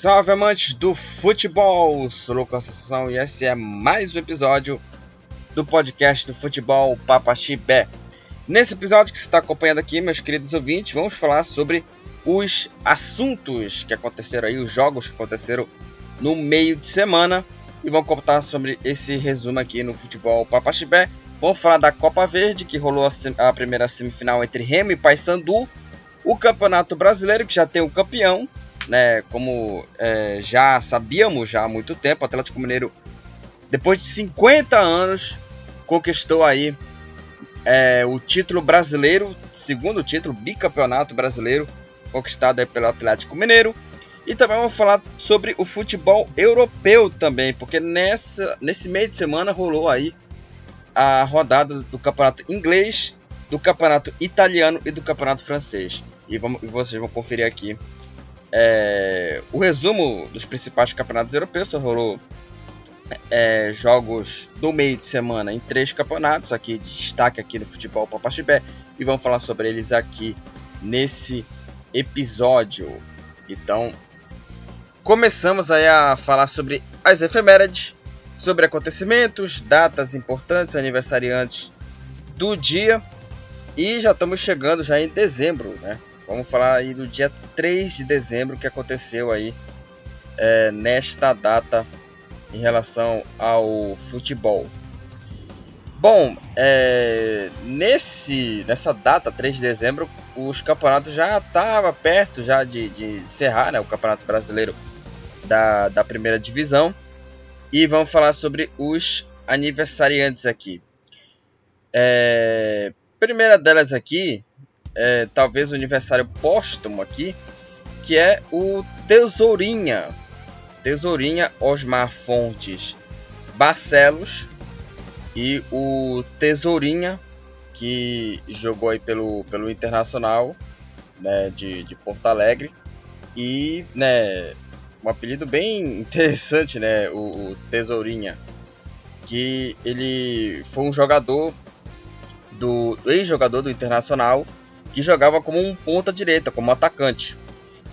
salve amantes do futebol! Sou Lucas Assunção e esse é mais um episódio do podcast do futebol Papaxibé. Nesse episódio que você está acompanhando aqui, meus queridos ouvintes, vamos falar sobre os assuntos que aconteceram aí, os jogos que aconteceram no meio de semana e vamos contar sobre esse resumo aqui no futebol Papaxibé. Vamos falar da Copa Verde, que rolou a primeira semifinal entre Remo e Paysandu, o Campeonato Brasileiro, que já tem o campeão, né, como é, já sabíamos já há muito tempo, o Atlético Mineiro, depois de 50 anos, conquistou aí é, o título brasileiro, segundo título, bicampeonato brasileiro, conquistado pelo Atlético Mineiro. E também vamos falar sobre o futebol europeu também, porque nessa, nesse meio de semana rolou aí a rodada do campeonato inglês, do campeonato italiano e do campeonato francês. E, vamos, e vocês vão conferir aqui é, o resumo dos principais campeonatos europeus só rolou é, jogos do meio de semana em três campeonatos aqui de destaque aqui no futebol Papaxibé e vamos falar sobre eles aqui nesse episódio. Então, começamos aí a falar sobre as efemérides, sobre acontecimentos, datas importantes, aniversariantes do dia e já estamos chegando já em dezembro, né? Vamos falar aí do dia 3 de dezembro que aconteceu aí é, nesta data em relação ao futebol. Bom, é, nesse, nessa data, 3 de dezembro, os campeonatos já estavam perto já de, de encerrar, né, o Campeonato Brasileiro da, da primeira divisão. E vamos falar sobre os aniversariantes aqui. É, primeira delas aqui é, talvez o aniversário póstumo aqui, que é o Tesourinha. Tesourinha Osmar Fontes Barcelos e o Tesourinha, que jogou aí pelo, pelo Internacional né, de, de Porto Alegre. E né, um apelido bem interessante, né, o, o Tesourinha, que ele foi um jogador do ex-jogador do Internacional que jogava como um ponta direita, como atacante.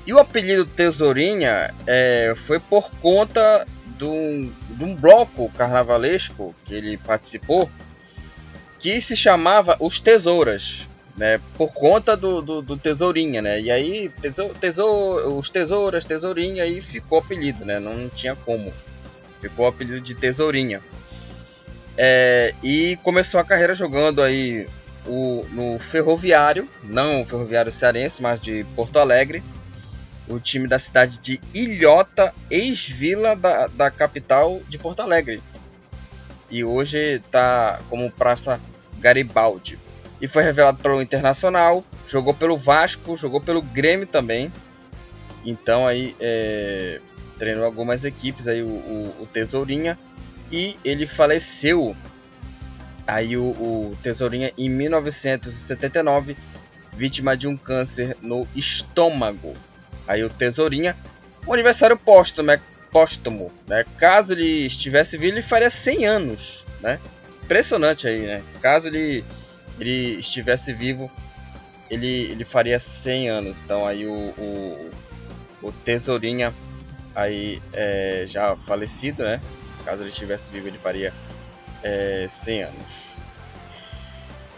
E o apelido Tesourinha é, foi por conta de um, de um bloco carnavalesco que ele participou, que se chamava Os Tesouras, né? Por conta do, do, do Tesourinha, né? E aí, tesour, tesour, os Tesouras, Tesourinha, aí ficou apelido, né? Não tinha como. Ficou o apelido de Tesourinha. É, e começou a carreira jogando aí o, no Ferroviário, não o Ferroviário Cearense, mas de Porto Alegre, o time da cidade de Ilhota, ex-vila da, da capital de Porto Alegre. E hoje está como Praça Garibaldi. E foi revelado pelo Internacional, jogou pelo Vasco, jogou pelo Grêmio também. Então aí é, treinou algumas equipes aí o, o, o Tesourinha. E ele faleceu Aí o, o Tesourinha, em 1979, vítima de um câncer no estômago. Aí o Tesourinha, um aniversário póstumo, né? póstumo, né? Caso ele estivesse vivo, ele faria 100 anos, né? Impressionante aí, né? Caso ele, ele estivesse vivo, ele, ele faria 100 anos. Então aí o, o, o Tesourinha aí é, já falecido, né? Caso ele estivesse vivo, ele faria é, 100 anos.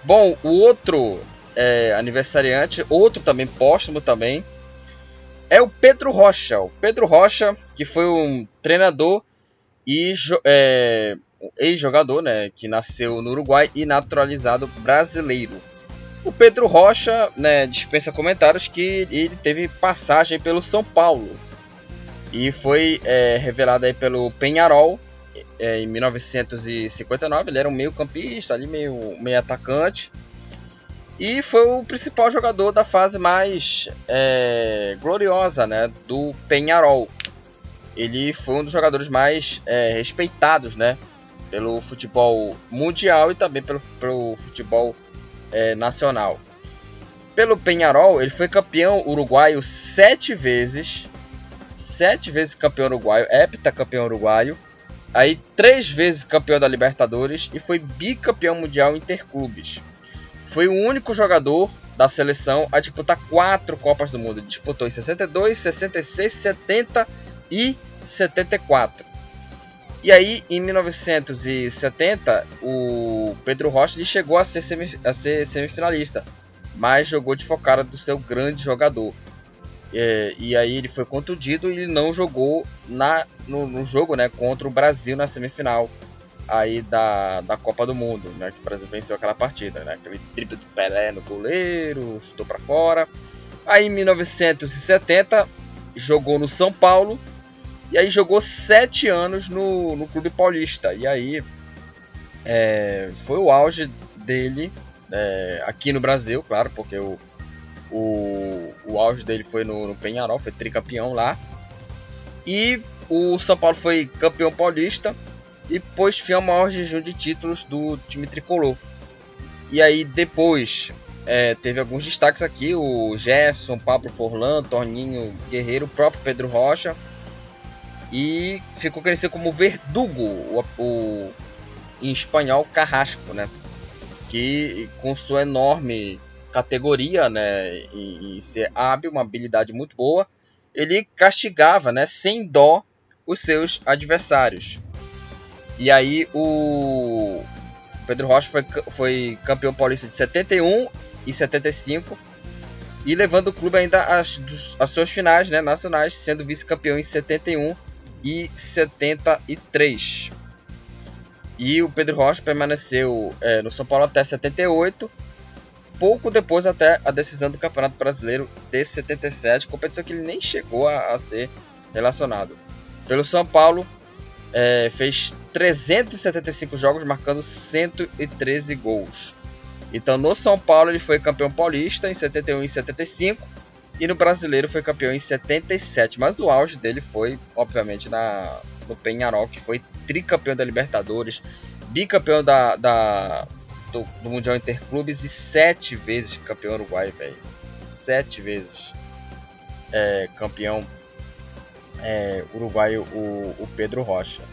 Bom, o outro é, aniversariante, outro também póstumo também, é o Pedro Rocha. O Pedro Rocha, que foi um treinador e é, ex-jogador, né, que nasceu no Uruguai e naturalizado brasileiro. O Pedro Rocha, né, dispensa comentários que ele teve passagem pelo São Paulo e foi é, revelado aí pelo Penharol em 1959. Ele era um meio campista, ali meio, meio atacante. E foi o principal jogador da fase mais é, gloriosa né, do Penharol. Ele foi um dos jogadores mais é, respeitados né, pelo futebol mundial e também pelo, pelo futebol é, nacional. Pelo Penharol, ele foi campeão uruguaio sete vezes. Sete vezes campeão uruguaio, heptacampeão uruguaio aí três vezes campeão da Libertadores e foi bicampeão mundial interclubes. Foi o único jogador da seleção a disputar quatro Copas do Mundo. Disputou em 62, 66, 70 74. E aí, em 1970, o Pedro Rocha chegou a ser, a ser semifinalista, mas jogou de focada do seu grande jogador. É, e aí ele foi contundido e não jogou na, no, no, jogo né, contra o Brasil na semifinal aí da, da Copa do Mundo, né, que o Brasil venceu aquela partida, né, aquele triple do Pelé no goleiro, chutou para fora. Aí em 1970 jogou no São Paulo e aí jogou sete anos no, no Clube Paulista. E aí é, foi o auge dele é, aqui no Brasil, claro, porque o, o, o auge dele foi no, no Penharol, foi tricampeão lá. E o São Paulo foi campeão paulista e pôs fim ao maior jejum de títulos do time tricolor. E aí depois é, teve alguns destaques aqui: o Gerson, Pablo Forlan, Torninho Guerreiro, o próprio Pedro Rocha e ficou conhecido como Verdugo, o, o, em espanhol Carrasco, né? Que com sua enorme categoria, né, e, e ser hábil, uma habilidade muito boa, ele castigava, né, sem dó os seus adversários. E aí o Pedro Rocha foi, foi campeão paulista de 71 e 75 e levando o clube ainda às, às suas finais né, nacionais, sendo vice-campeão em 71 e 73. E o Pedro Rocha permaneceu é, no São Paulo até 78, pouco depois até a decisão do Campeonato Brasileiro de 77, competição que ele nem chegou a, a ser relacionado. Pelo São Paulo, é, fez 375 jogos, marcando 113 gols. Então no São Paulo ele foi campeão paulista em 71 e 75 e no brasileiro foi campeão em 77, mas o auge dele foi, obviamente, na, no Penharol, que foi tricampeão da Libertadores, bicampeão da, da do, do, Mundial Interclubes e sete vezes campeão uruguai, velho. Sete vezes é, campeão é, uruguaio, o, o, Pedro Rocha.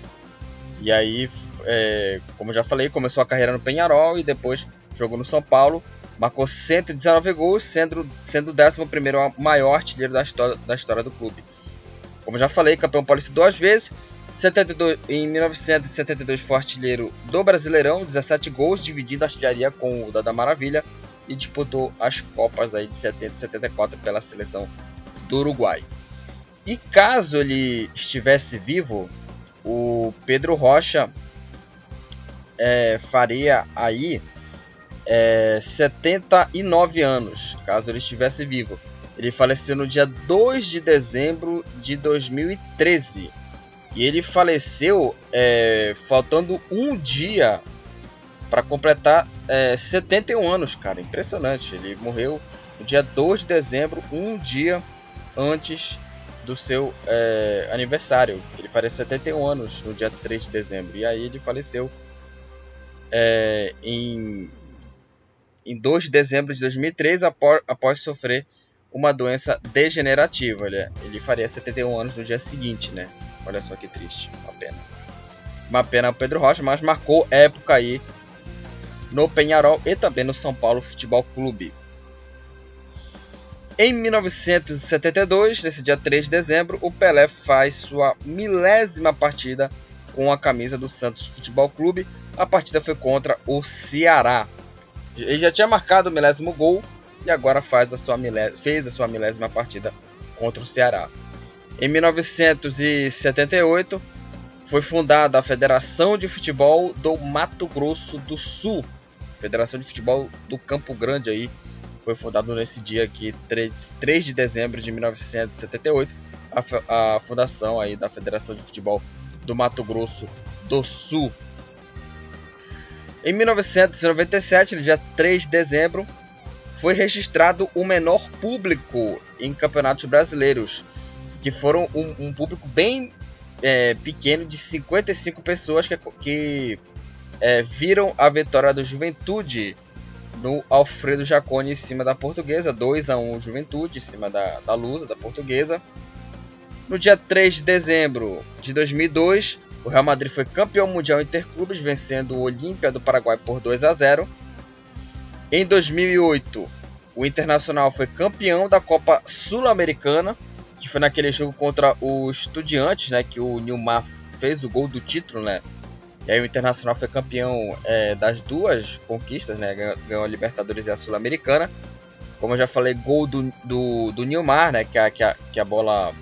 E aí, é, como já falei, começou a carreira no Penharol e depois jogou no São Paulo marcou 119 gols, sendo, sendo o 11 maior artilheiro da história, da história do clube. Como já falei, campeão paulista duas vezes. 72, em 1972 foi artilheiro do Brasileirão, 17 gols, dividindo a artilharia com o da Maravilha e disputou as Copas aí de 70 e 74 pela seleção do Uruguai. E caso ele estivesse vivo, o Pedro Rocha é, faria aí é, 79 anos, caso ele estivesse vivo. Ele faleceu no dia 2 de dezembro de 2013. E ele faleceu é, faltando um dia para completar é, 71 anos, cara. Impressionante. Ele morreu no dia 2 de dezembro, um dia antes do seu é, aniversário. Ele faria 71 anos no dia 3 de dezembro. E aí ele faleceu é, em em 2 de dezembro de 2003 após, após sofrer uma doença degenerativa. Ele, ele faria 71 anos no dia seguinte, né? Olha só que triste, uma pena. Uma pena o Pedro Rocha, mas marcou época aí no Penharol e também no São Paulo Futebol Clube. Em 1972, nesse dia 3 de dezembro, o Pelé faz sua milésima partida com a camisa do Santos Futebol Clube. A partida foi contra o Ceará. Ele já tinha marcado o milésimo gol e agora faz a sua fez a sua milésima partida contra o Ceará. Em 1978 foi fundada a Federação de Futebol do Mato Grosso do Sul. Federação de Futebol do Campo Grande aí foi fundado nesse dia aqui, 3, 3 de dezembro de 1978, a, a fundação aí da Federação de Futebol do Mato Grosso do Sul. Em 1997, no dia 3 de dezembro, foi registrado o menor público em campeonatos brasileiros, que foram um, um público bem é, pequeno de 55 pessoas que, que é, viram a vitória do Juventude no Alfredo Jaconi em cima da Portuguesa, 2 a 1 Juventude em cima da, da Lusa, da Portuguesa. No dia 3 de dezembro de 2002, o Real Madrid foi campeão mundial interclubes, vencendo o Olímpia do Paraguai por 2 a 0. Em 2008, o Internacional foi campeão da Copa Sul-Americana que foi naquele jogo contra o Estudiantes, né? Que o Nilmar fez o gol do título, né? E aí o Internacional foi campeão é, das duas conquistas, né? Ganhou, ganhou a Libertadores e a Sul-Americana. Como eu já falei, gol do, do, do Nilmar, né? Que a, que, a, que a bola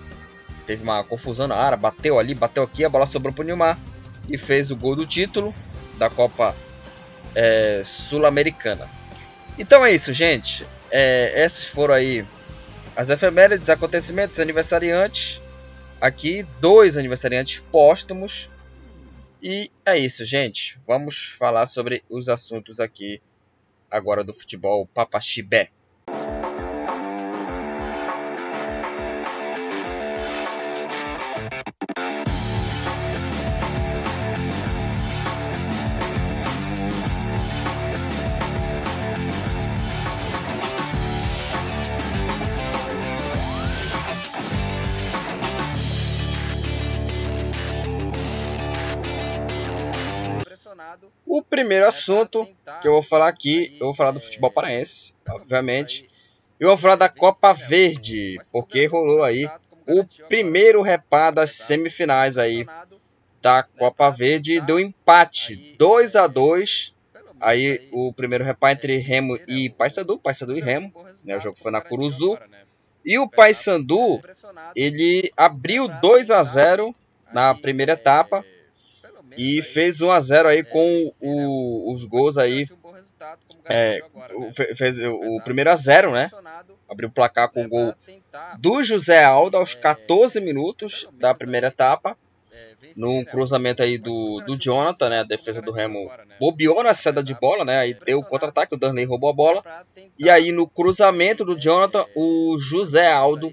teve uma confusão na área, bateu ali, bateu aqui, a bola sobrou pro Nilmar e fez o gol do título da Copa é, Sul-Americana. Então é isso, gente. É, essas foram aí as efemérides, acontecimentos, aniversariantes. Aqui, dois aniversariantes póstumos. E é isso, gente. Vamos falar sobre os assuntos aqui agora do futebol papaxibé. Primeiro assunto que eu vou falar aqui, eu vou falar do futebol paraense, obviamente. E vou falar da Copa Verde, porque rolou aí o primeiro repá das semifinais aí da Copa Verde deu empate 2 a 2 aí o primeiro repá entre Remo e Paysandu, Paysandu e Remo, né, o jogo foi na Curuzu. E o Paysandu, ele abriu 2 a 0 na primeira etapa e fez 1 a 0 aí com o, os gols aí. É, fez o primeiro a 0, né? Abriu o placar com o gol do José Aldo aos 14 minutos da primeira etapa. Num cruzamento aí do, do Jonathan, né? A defesa do Remo bobeou na saída de bola, né? Aí deu o contra-ataque, o Darley roubou a bola. E aí no cruzamento do Jonathan, o José Aldo,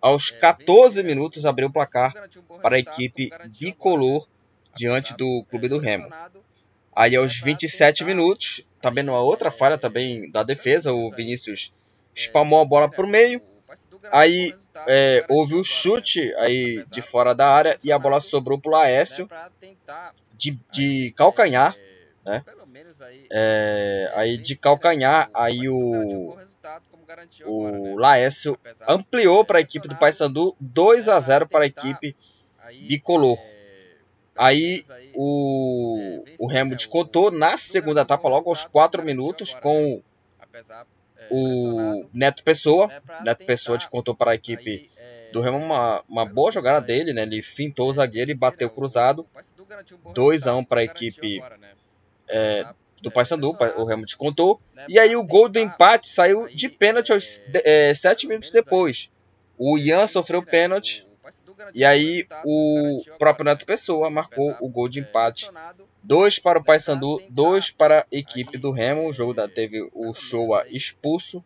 aos 14 minutos, abriu o placar para a equipe bicolor diante do clube do Remo. Aí aos 27 minutos, também numa outra falha também da defesa, o Vinícius espalmou a bola para o meio. Aí é, houve o chute aí de fora da área e a bola sobrou para o Laércio de, de calcanhar, né? É, aí de calcanhar, aí o o Laércio ampliou para a equipe do Paysandu 2 a 0 para a equipe bicolor. Aí o, o Remo descontou na segunda etapa, logo aos 4 minutos, com o Neto Pessoa. Neto Pessoa descontou para a equipe do Remo uma, uma boa jogada dele, né? Ele fintou o zagueiro e bateu cruzado. 2 a 1 para a equipe é, do Paysandu, o Remo descontou. E aí o gol do empate saiu de pênalti aos é, 7 minutos depois. O Ian sofreu pênalti e aí o próprio Neto Pessoa marcou o gol de empate. Dois para o Paysandu, dois para a equipe do Remo. O jogo teve o Showa expulso,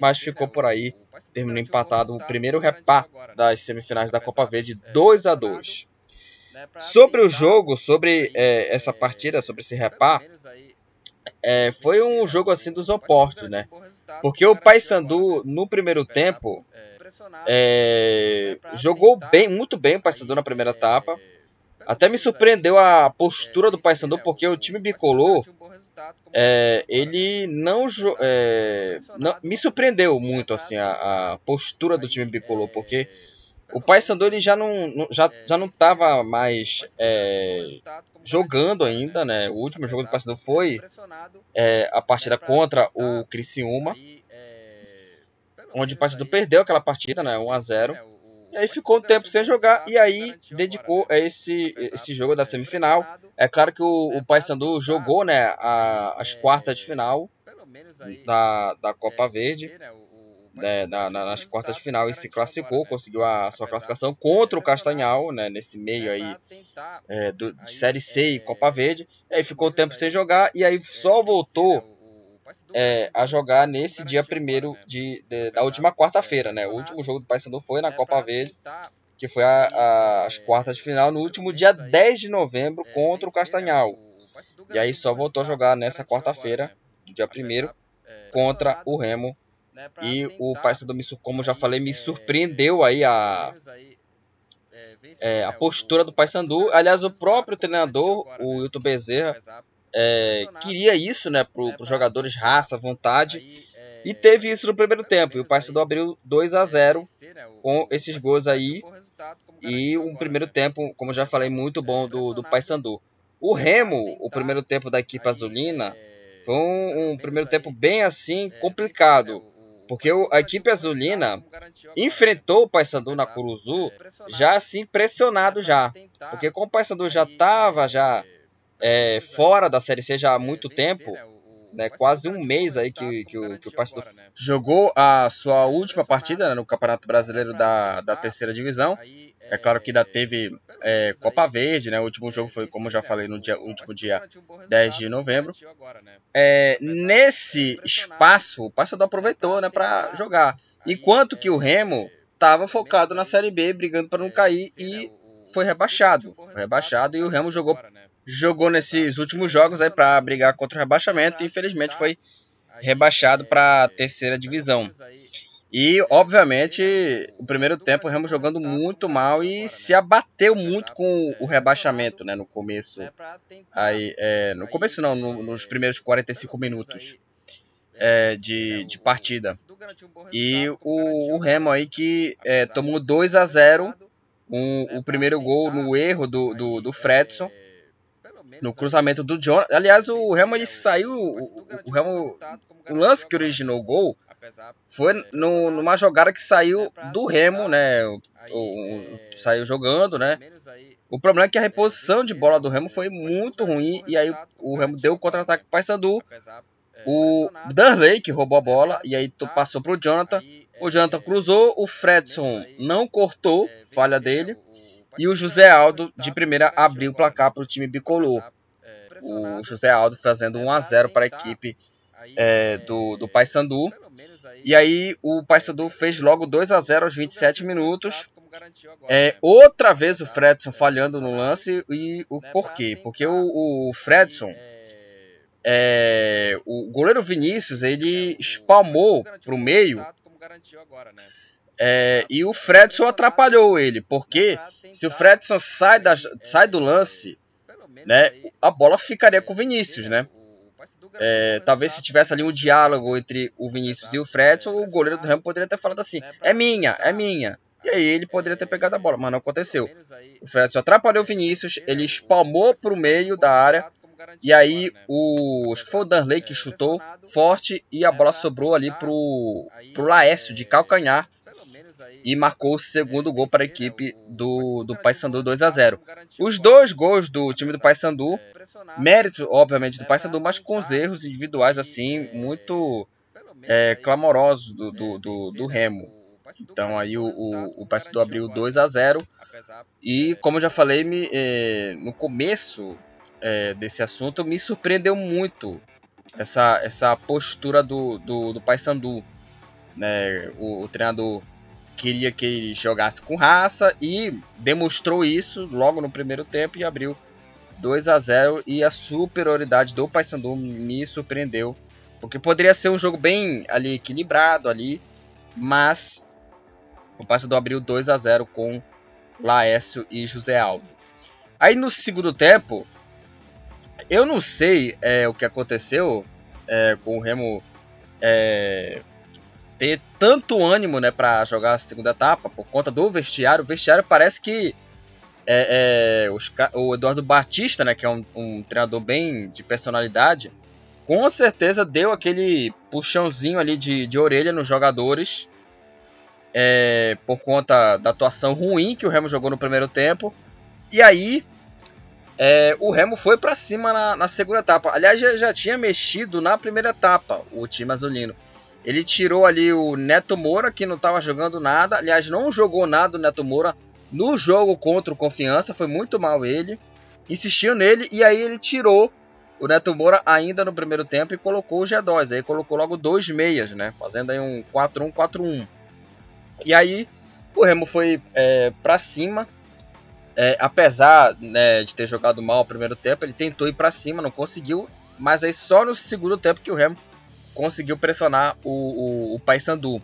mas ficou por aí. Terminou empatado o primeiro repá das semifinais da Copa Verde, 2 a 2 Sobre o jogo, sobre é, essa partida, sobre esse repá, é, foi um jogo assim dos opostos, né? Porque o Paysandu, no primeiro tempo, é, jogou bem, muito bem o Paysandu na primeira etapa. Até me surpreendeu a postura do Paysandu, porque o time bicolor, é, ele não, é, não, me surpreendeu muito assim a, a, postura do time bicolor, porque o Paysandu ele já não já, já não estava mais é, jogando ainda, né? O último jogo do Paysandu foi é, a partida contra o Criciúma onde o Paysandu perdeu aquela partida, né, 1 a 0. E aí ficou um tempo sem jogar e aí dedicou a esse, esse jogo da semifinal. É claro que o, o Paysandu jogou né, a, as quartas de final da, da Copa Verde. Né, na, nas quartas de final e se classificou, conseguiu a sua classificação contra o Castanhal, né, nesse meio aí é, do, de Série C e Copa Verde. E aí ficou o tempo sem jogar e aí só voltou é, a jogar nesse dia primeiro de, de da última quarta-feira, né? O último jogo do Paysandu foi na Copa Verde, que foi a, a, as quartas de final no último dia 10 de novembro contra o Castanhal. E aí só voltou a jogar nessa quarta-feira, do dia primeiro, contra o Remo. E o Paysandu, como já falei, me surpreendeu aí a é, a postura do Paysandu. Aliás, o próprio treinador, o Hilton Bezerra, é, queria isso, né, para os jogadores raça, vontade. E teve isso no primeiro tempo. E o Paysandu abriu 2 a 0 com esses gols aí. E um primeiro tempo, como já falei, muito bom do, do Paysandu. O Remo, o primeiro tempo da equipe azulina, foi um, um primeiro tempo bem assim complicado. Porque a equipe azulina enfrentou o Paysandu na Curuzu já assim pressionado já. Porque como o Paysandu já estava já é, fora da Série C já há muito tempo, né, quase um mês aí que, que, o, que o Paysandu jogou a sua última partida né, no Campeonato Brasileiro da, da terceira divisão. É claro que ainda teve é, Copa Verde, né? O último jogo foi, como já falei, no dia, último dia 10 de novembro. É, nesse espaço, o Paysandu aproveitou né, para jogar. Enquanto que o Remo estava focado na Série B, brigando para não cair e foi rebaixado. Foi rebaixado e o Remo jogou jogou nesses últimos jogos aí para brigar contra o rebaixamento e infelizmente foi rebaixado para a terceira divisão. E, obviamente, o primeiro tempo o Remo jogando muito mal e se abateu muito com o rebaixamento, né, no começo. Aí, é, no começo não, no, nos primeiros 45 minutos é, de, de partida. E o, o Remo aí que é, tomou 2 a 0 um, o primeiro gol no erro do, do, do Fredson no cruzamento do John. Aliás, o Remo ele saiu. O, o Remo. O lance que originou o gol foi no, numa jogada que saiu do Remo, né? O, o, saiu jogando, né? O problema é que a reposição de bola do Remo foi muito ruim e aí o Remo deu o contra-ataque para o Paysandu. O Darley que roubou a bola e aí passou para o Jonathan. O Jonathan cruzou, o Fredson não cortou, falha dele. E o José Aldo, de primeira, abriu o placar para o time bicolor. O José Aldo fazendo 1 a 0 para a equipe é, do, do Paysandu. E aí o Paysandu fez logo 2 a 0 aos 27 minutos. É, outra vez o Fredson falhando no lance. E o porquê? Porque o, o Fredson, é, o goleiro Vinícius, ele espalmou para o meio é, e o Fredson atrapalhou ele, porque se o Fredson sai, da, sai do lance, né, a bola ficaria com o Vinícius, né? É, talvez se tivesse ali um diálogo entre o Vinícius e o Fredson, o goleiro do Remo poderia ter falado assim: é minha, é minha. E aí ele poderia ter pegado a bola, mas não aconteceu. O Fredson atrapalhou o Vinícius, ele espalmou para o meio da área. E aí o. Acho que foi o Danley que chutou forte e a bola sobrou ali pro, pro Laércio de calcanhar e marcou o segundo gol para a equipe do, do Paysandu 2 a 0. Os dois gols do time do Paysandu, mérito obviamente do Paysandu, mas com os erros individuais assim muito é, clamorosos do, do, do, do, Remo. Então aí o, o, o Paysandu abriu 2 a 0 e como eu já falei me, é, no começo é, desse assunto me surpreendeu muito essa, essa postura do, do, do Paysandu. Né, o, o treinador queria que ele jogasse com raça e demonstrou isso logo no primeiro tempo e abriu 2 a 0 e a superioridade do Paysandu me surpreendeu, porque poderia ser um jogo bem ali equilibrado ali, mas o Paysandu abriu 2 a 0 com Laércio e José Aldo. Aí no segundo tempo, eu não sei é, o que aconteceu é, com o Remo é, ter tanto ânimo né, para jogar a segunda etapa por conta do vestiário. O vestiário parece que é, é, os, o Eduardo Batista, né, que é um, um, treinador bem de personalidade, com certeza deu aquele puxãozinho ali de, de orelha nos jogadores é, por conta da atuação ruim que o Remo jogou no primeiro tempo. E aí é, o Remo foi para cima na, na, segunda etapa. Aliás, já, já tinha mexido na primeira etapa o time azulino. Ele tirou ali o Neto Moura, que não estava jogando nada. Aliás, não jogou nada o Neto Moura no jogo contra o Confiança. Foi muito mal ele. Insistiu nele e aí ele tirou o Neto Moura ainda no primeiro tempo e colocou o G2. Aí colocou logo dois meias, né? Fazendo aí um 4-1-4-1. E aí o Remo foi é, para cima. É, apesar né, de ter jogado mal o primeiro tempo, ele tentou ir para cima, não conseguiu. Mas aí só no segundo tempo que o Remo conseguiu pressionar o, o, o Paysandu.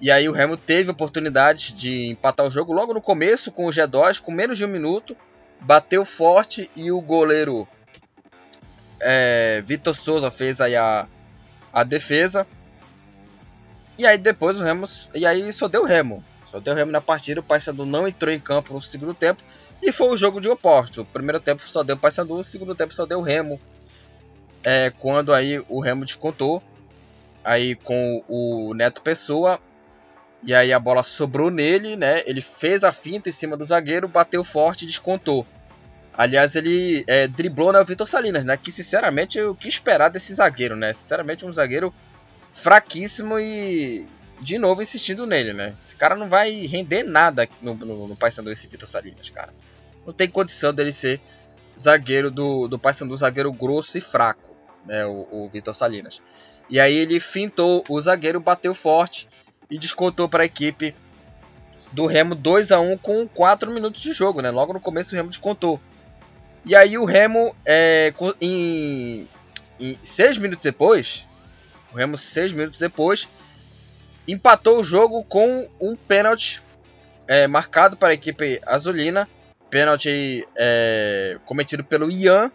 E aí o Remo teve oportunidade de empatar o jogo logo no começo com o G2, com menos de um minuto. Bateu forte e o goleiro é, Vitor Souza fez aí a, a defesa. E aí depois o Remo. E aí só deu Remo. Só deu Remo na partida. O Paysandu não entrou em campo no segundo tempo. E foi o jogo de oposto. O primeiro tempo só deu Paysandu, o segundo tempo só deu Remo. É, quando aí o Remo descontou. Aí com o Neto Pessoa. E aí a bola sobrou nele, né? Ele fez a finta em cima do zagueiro, bateu forte e descontou. Aliás, ele é, driblou né, o Vitor Salinas, né? Que sinceramente o que esperar desse zagueiro, né? Sinceramente, um zagueiro fraquíssimo e de novo insistindo nele, né? Esse cara não vai render nada no, no, no Paysandu, esse Vitor Salinas, cara. Não tem condição dele ser zagueiro do, do Paysandu, zagueiro grosso e fraco, né? O, o Vitor Salinas. E aí ele fintou o zagueiro, bateu forte e descontou para a equipe do Remo 2 a 1 com 4 minutos de jogo, né? Logo no começo o Remo descontou. E aí o Remo, é, em, em seis minutos depois, o Remo seis minutos depois, empatou o jogo com um pênalti é, marcado para a equipe azulina. Pênalti é, cometido pelo Ian.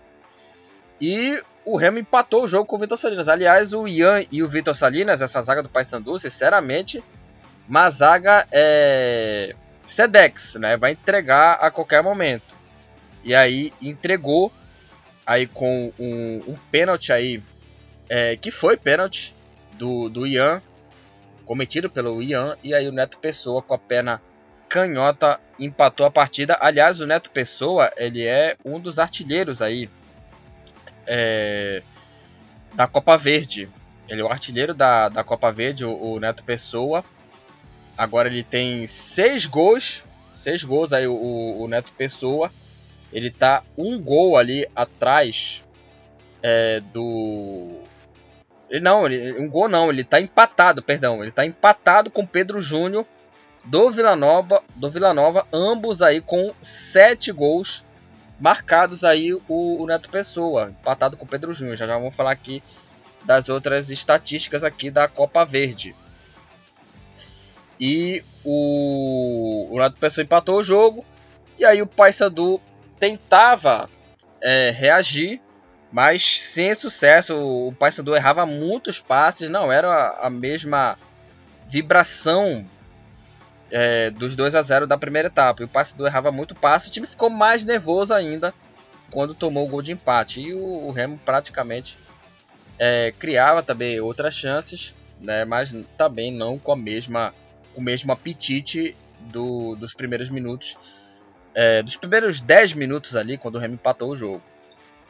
E o Remo empatou o jogo com o Vitor Salinas. Aliás, o Ian e o Vitor Salinas, essa zaga do Paysandu, sinceramente, uma zaga é, Sedex, né? Vai entregar a qualquer momento. E aí entregou aí com um, um pênalti aí, é, que foi pênalti do, do Ian, cometido pelo Ian, e aí o Neto Pessoa com a perna canhota empatou a partida. Aliás, o Neto Pessoa, ele é um dos artilheiros aí é, da Copa Verde. Ele é o artilheiro da, da Copa Verde, o, o Neto Pessoa. Agora ele tem seis gols, seis gols aí o, o Neto Pessoa. Ele tá um gol ali atrás é, do. Ele não, ele, um gol não, ele tá empatado, perdão. Ele tá empatado com Pedro Júnior do Vila Nova, do Vila Nova, ambos aí com sete gols marcados aí o, o Neto Pessoa, empatado com Pedro Júnior. Já já vamos falar aqui das outras estatísticas aqui da Copa Verde. E o, o Neto Pessoa empatou o jogo. E aí o Paysandu tentava é, reagir, mas sem sucesso. O Paysandu errava muitos passes, não era a mesma vibração é, dos 2 a 0 da primeira etapa. E o Paysandu errava muito passe, o time ficou mais nervoso ainda quando tomou o gol de empate. E o, o Remo praticamente é, criava também outras chances, né, mas também não com a mesma, o mesmo apetite do, dos primeiros minutos é, dos primeiros 10 minutos ali, quando o Remo empatou o jogo.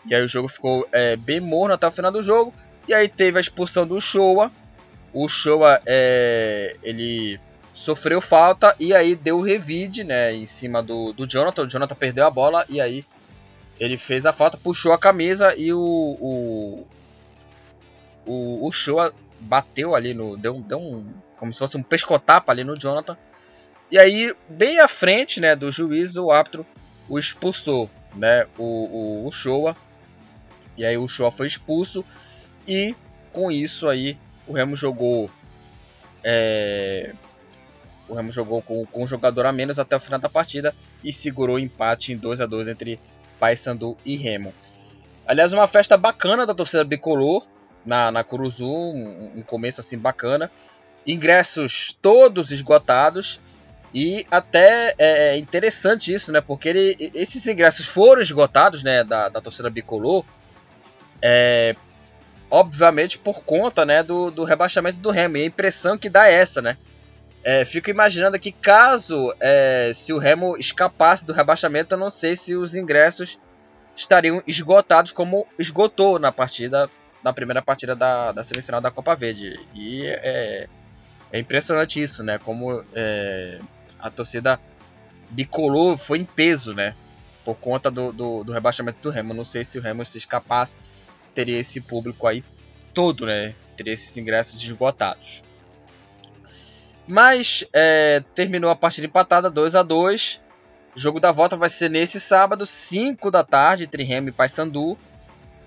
E aí o jogo ficou é, bem morno até o final do jogo. E aí teve a expulsão do Showa. O Showa, é, ele sofreu falta e aí deu o revide, né, em cima do, do Jonathan. O Jonathan perdeu a bola e aí ele fez a falta, puxou a camisa e o o, o, o Showa bateu ali no deu, deu um como se fosse um pescotapa ali no Jonathan e aí, bem à frente né, do juiz, o árbitro o expulsou, né, o, o, o Showa. E aí o Showa foi expulso. E com isso aí o Remo jogou. É, o Remo jogou com, com um jogador a menos até o final da partida e segurou o empate em 2 a 2 entre Paysandu e Remo. Aliás, uma festa bacana da torcida bicolor na, na Curuzu, um, um começo assim bacana. Ingressos todos esgotados e até é, é interessante isso, né? Porque ele, esses ingressos foram esgotados, né? Da, da torcida bicolor. É, obviamente por conta, né? Do, do rebaixamento do Remo. E a impressão que dá é essa, né? É, fico imaginando que caso é, se o Remo escapasse do rebaixamento, eu não sei se os ingressos estariam esgotados como esgotou na partida, na primeira partida da, da semifinal da Copa Verde. E é, é impressionante isso, né? Como é, a torcida bicolor foi em peso, né? Por conta do, do, do, rebaixamento do Remo. Não sei se o Remo se escapasse, teria esse público aí todo, né? Teria esses ingressos esgotados. Mas é, terminou a partida empatada 2 a 2 O jogo da volta vai ser nesse sábado, 5 da tarde, entre Remo e Paysandu.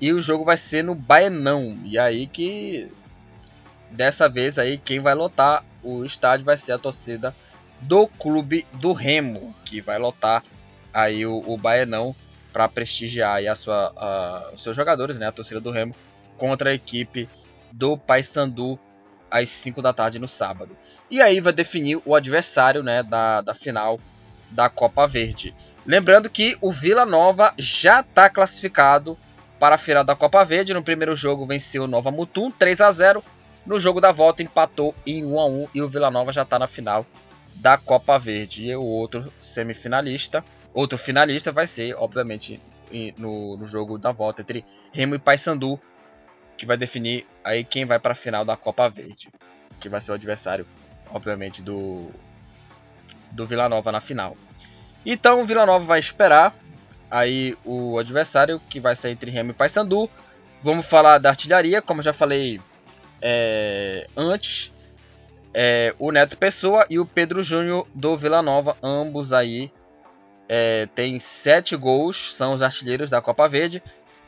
E o jogo vai ser no Baenão. E aí que dessa vez aí quem vai lotar o estádio vai ser a torcida do clube do Remo, que vai lotar aí o, o Baenão para prestigiar aí a sua, a, os seus jogadores, né, a torcida do Remo, contra a equipe do Paysandu às 5 da tarde no sábado. E aí vai definir o adversário né, da, da final da Copa Verde. Lembrando que o Vila Nova já está classificado para a final da Copa Verde. No primeiro jogo venceu o Nova Mutum 3 a 0. No jogo da volta empatou em 1 a 1 e o Vila Nova já está na final da Copa Verde. E o outro semifinalista, outro finalista vai ser, obviamente, no, no jogo da volta entre Remo e Paysandu, que vai definir aí quem vai para a final da Copa Verde, que vai ser o adversário, obviamente, do do Vila Nova na final. Então o Vila Nova vai esperar aí o adversário que vai ser entre Remo e Paysandu. Vamos falar da artilharia, como já falei é, antes. É, o Neto Pessoa e o Pedro Júnior do Vila Nova, ambos aí é, têm sete gols, são os artilheiros da Copa Verde.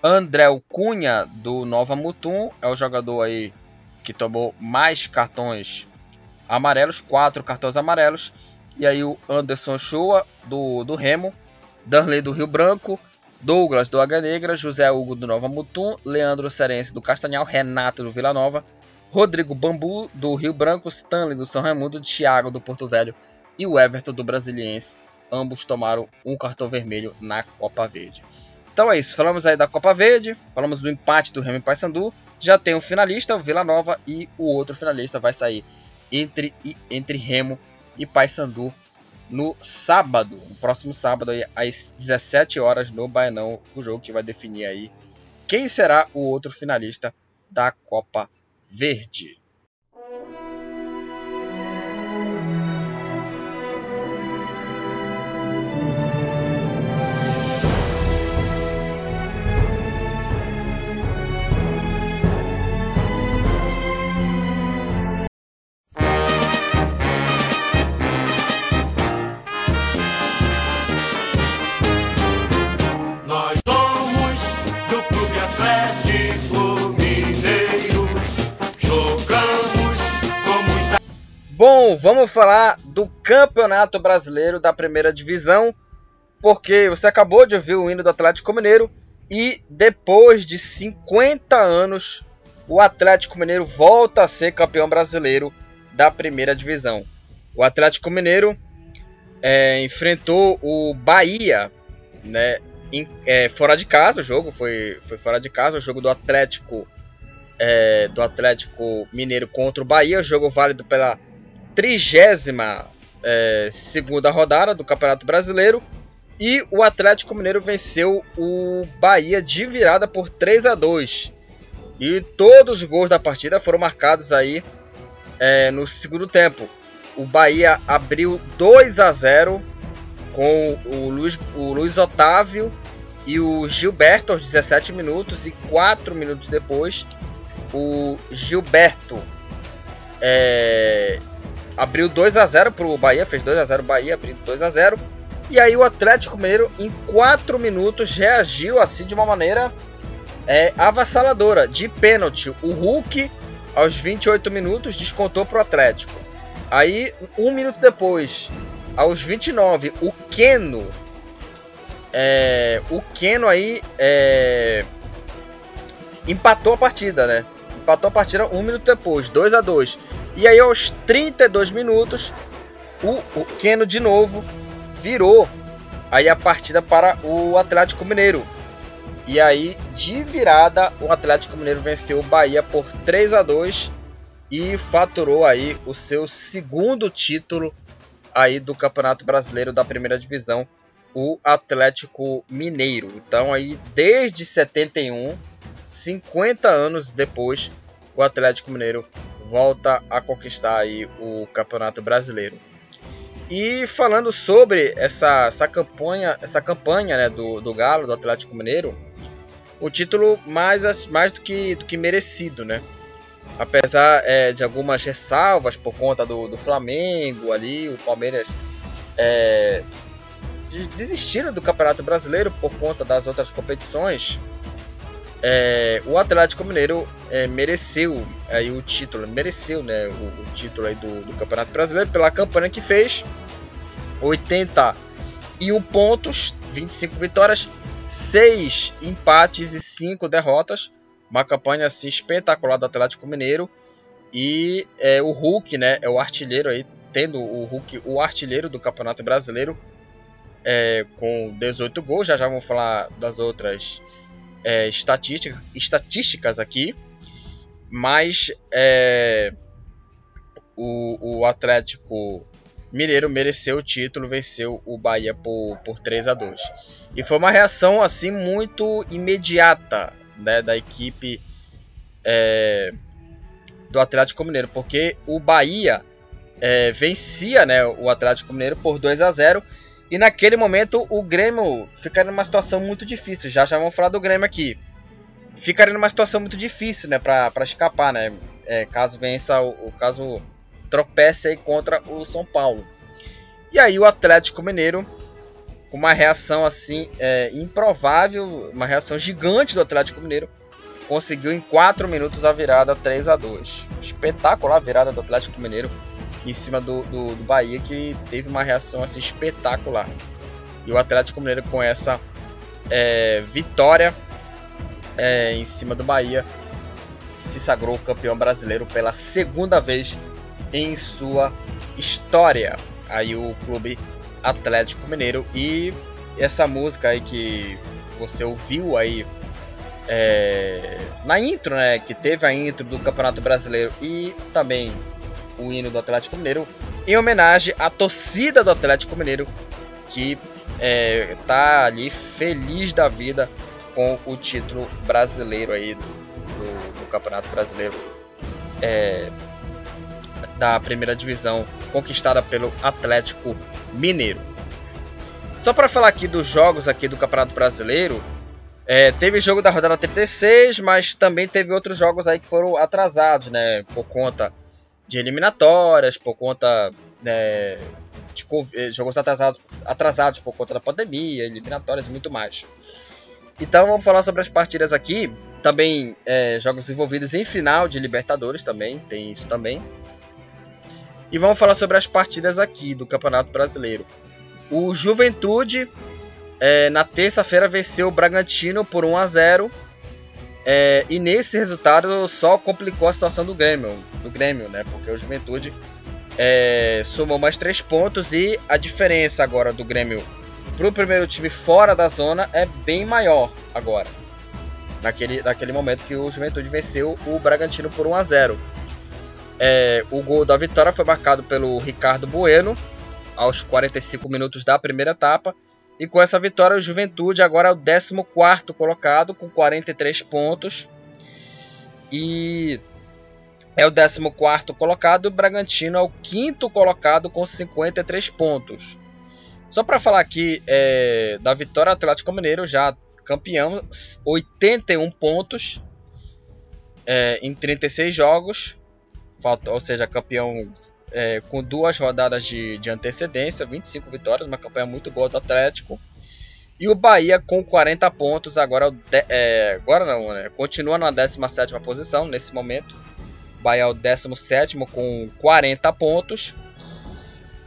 André Cunha do Nova Mutum é o jogador aí que tomou mais cartões amarelos, quatro cartões amarelos. E aí o Anderson Shoa do, do Remo, Darley do Rio Branco, Douglas do Águia Negra, José Hugo do Nova Mutum, Leandro Serense do Castanhal, Renato do Vila Nova, Rodrigo Bambu do Rio Branco, Stanley do São Raimundo, Thiago do Porto Velho e o Everton do Brasiliense. Ambos tomaram um cartão vermelho na Copa Verde. Então é isso, falamos aí da Copa Verde, falamos do empate do Remo e Paysandu, já tem um finalista, o Vila Nova, e o outro finalista vai sair entre, entre Remo e Paysandu no sábado, no próximo sábado, aí, às 17 horas no Baianão, o jogo que vai definir aí quem será o outro finalista da Copa Verde. Vamos falar do Campeonato Brasileiro da Primeira Divisão, porque você acabou de ouvir o hino do Atlético Mineiro e depois de 50 anos o Atlético Mineiro volta a ser campeão brasileiro da Primeira Divisão. O Atlético Mineiro é, enfrentou o Bahia, né, em, é, fora de casa. O jogo foi, foi fora de casa, o jogo do Atlético é, do Atlético Mineiro contra o Bahia, jogo válido pela trigésima é, segunda rodada do Campeonato Brasileiro e o Atlético Mineiro venceu o Bahia de virada por 3 a 2 e todos os gols da partida foram marcados aí é, no segundo tempo. O Bahia abriu 2 a 0 com o Luiz, o Luiz Otávio e o Gilberto aos 17 minutos e 4 minutos depois o Gilberto é, abriu 2 a 0 para o Bahia, fez 2 a 0 Bahia, abrindo 2 a 0 E aí o Atlético Mineiro, em 4 minutos, reagiu assim de uma maneira é, avassaladora. De pênalti, o Hulk, aos 28 minutos, descontou para o Atlético. Aí, um minuto depois, aos 29, o Keno. É, o Keno aí é, empatou a partida, né? Empatou a partida um minuto depois, 2 a 2 e aí, aos 32 minutos, o, o Keno de novo virou aí a partida para o Atlético Mineiro. E aí, de virada, o Atlético Mineiro venceu o Bahia por 3 a 2 e faturou aí o seu segundo título aí do Campeonato Brasileiro da Primeira Divisão, o Atlético Mineiro. Então aí desde 71, 50 anos depois, o Atlético Mineiro volta a conquistar aí o Campeonato Brasileiro. E falando sobre essa, essa campanha, essa campanha né, do, do Galo, do Atlético Mineiro, o título mais, mais do, que, do que merecido, né? Apesar é, de algumas ressalvas por conta do, do Flamengo ali, o Palmeiras é, desistiram do Campeonato Brasileiro por conta das outras competições, é, o Atlético Mineiro é, mereceu aí o título, mereceu né, o, o título aí do, do, Campeonato Brasileiro pela campanha que fez. 81 pontos, 25 vitórias, 6 empates e 5 derrotas. Uma campanha assim espetacular do Atlético Mineiro. E é, o Hulk, né, é o artilheiro aí, tendo o Hulk o artilheiro do Campeonato Brasileiro é, com 18 gols. Já já vamos falar das outras é, estatísticas, estatísticas aqui. Mas é, o, o Atlético Mineiro mereceu o título, venceu o Bahia por, por 3 a 2 E foi uma reação assim muito imediata né, da equipe é, do Atlético Mineiro, porque o Bahia é, vencia né, o Atlético Mineiro por 2 a 0 e naquele momento o Grêmio ficaria numa situação muito difícil. Já já vamos falar do Grêmio aqui. Ficaria numa situação muito difícil, né, para escapar, né? É, caso vença o, caso tropece aí contra o São Paulo. E aí o Atlético Mineiro, com uma reação assim é, improvável, uma reação gigante do Atlético Mineiro, conseguiu em 4 minutos a virada 3 a 2 Espetacular a virada do Atlético Mineiro em cima do, do, do Bahia, que teve uma reação assim espetacular. E o Atlético Mineiro com essa é, vitória é, em cima do Bahia se sagrou campeão brasileiro pela segunda vez em sua história. Aí o clube Atlético Mineiro e essa música aí que você ouviu aí é, na intro, né, que teve a intro do Campeonato Brasileiro e também o hino do Atlético Mineiro, em homenagem à torcida do Atlético Mineiro que é, tá ali feliz da vida com o título brasileiro aí do, do, do Campeonato Brasileiro. É, da primeira divisão conquistada pelo Atlético Mineiro. Só para falar aqui dos jogos aqui do Campeonato Brasileiro, é, teve jogo da rodada 36, mas também teve outros jogos aí que foram atrasados, né, por conta de eliminatórias, por conta né, de eh, jogos atrasados, atrasados por conta da pandemia, eliminatórias e muito mais. Então vamos falar sobre as partidas aqui. Também é, jogos envolvidos em final de Libertadores também, tem isso também. E vamos falar sobre as partidas aqui do Campeonato Brasileiro. O Juventude, é, na terça-feira, venceu o Bragantino por 1 a 0 é, e nesse resultado só complicou a situação do Grêmio, do Grêmio, né? Porque o Juventude é, somou mais três pontos e a diferença agora do Grêmio para o primeiro time fora da zona é bem maior agora. Naquele, naquele momento que o Juventude venceu o Bragantino por 1 a 0 é, o gol da vitória foi marcado pelo Ricardo Bueno aos 45 minutos da primeira etapa. E com essa vitória, o Juventude agora é o 14 colocado com 43 pontos. E é o 14 colocado. O Bragantino é o quinto colocado com 53 pontos. Só para falar aqui é, da vitória Atlético Mineiro, já campeão, 81 pontos é, em 36 jogos ou seja, campeão é, com duas rodadas de, de antecedência, 25 vitórias, uma campanha muito boa do Atlético. E o Bahia com 40 pontos, agora, é, agora não, né? continua na 17 posição nesse momento. O Bahia é o 17 com 40 pontos.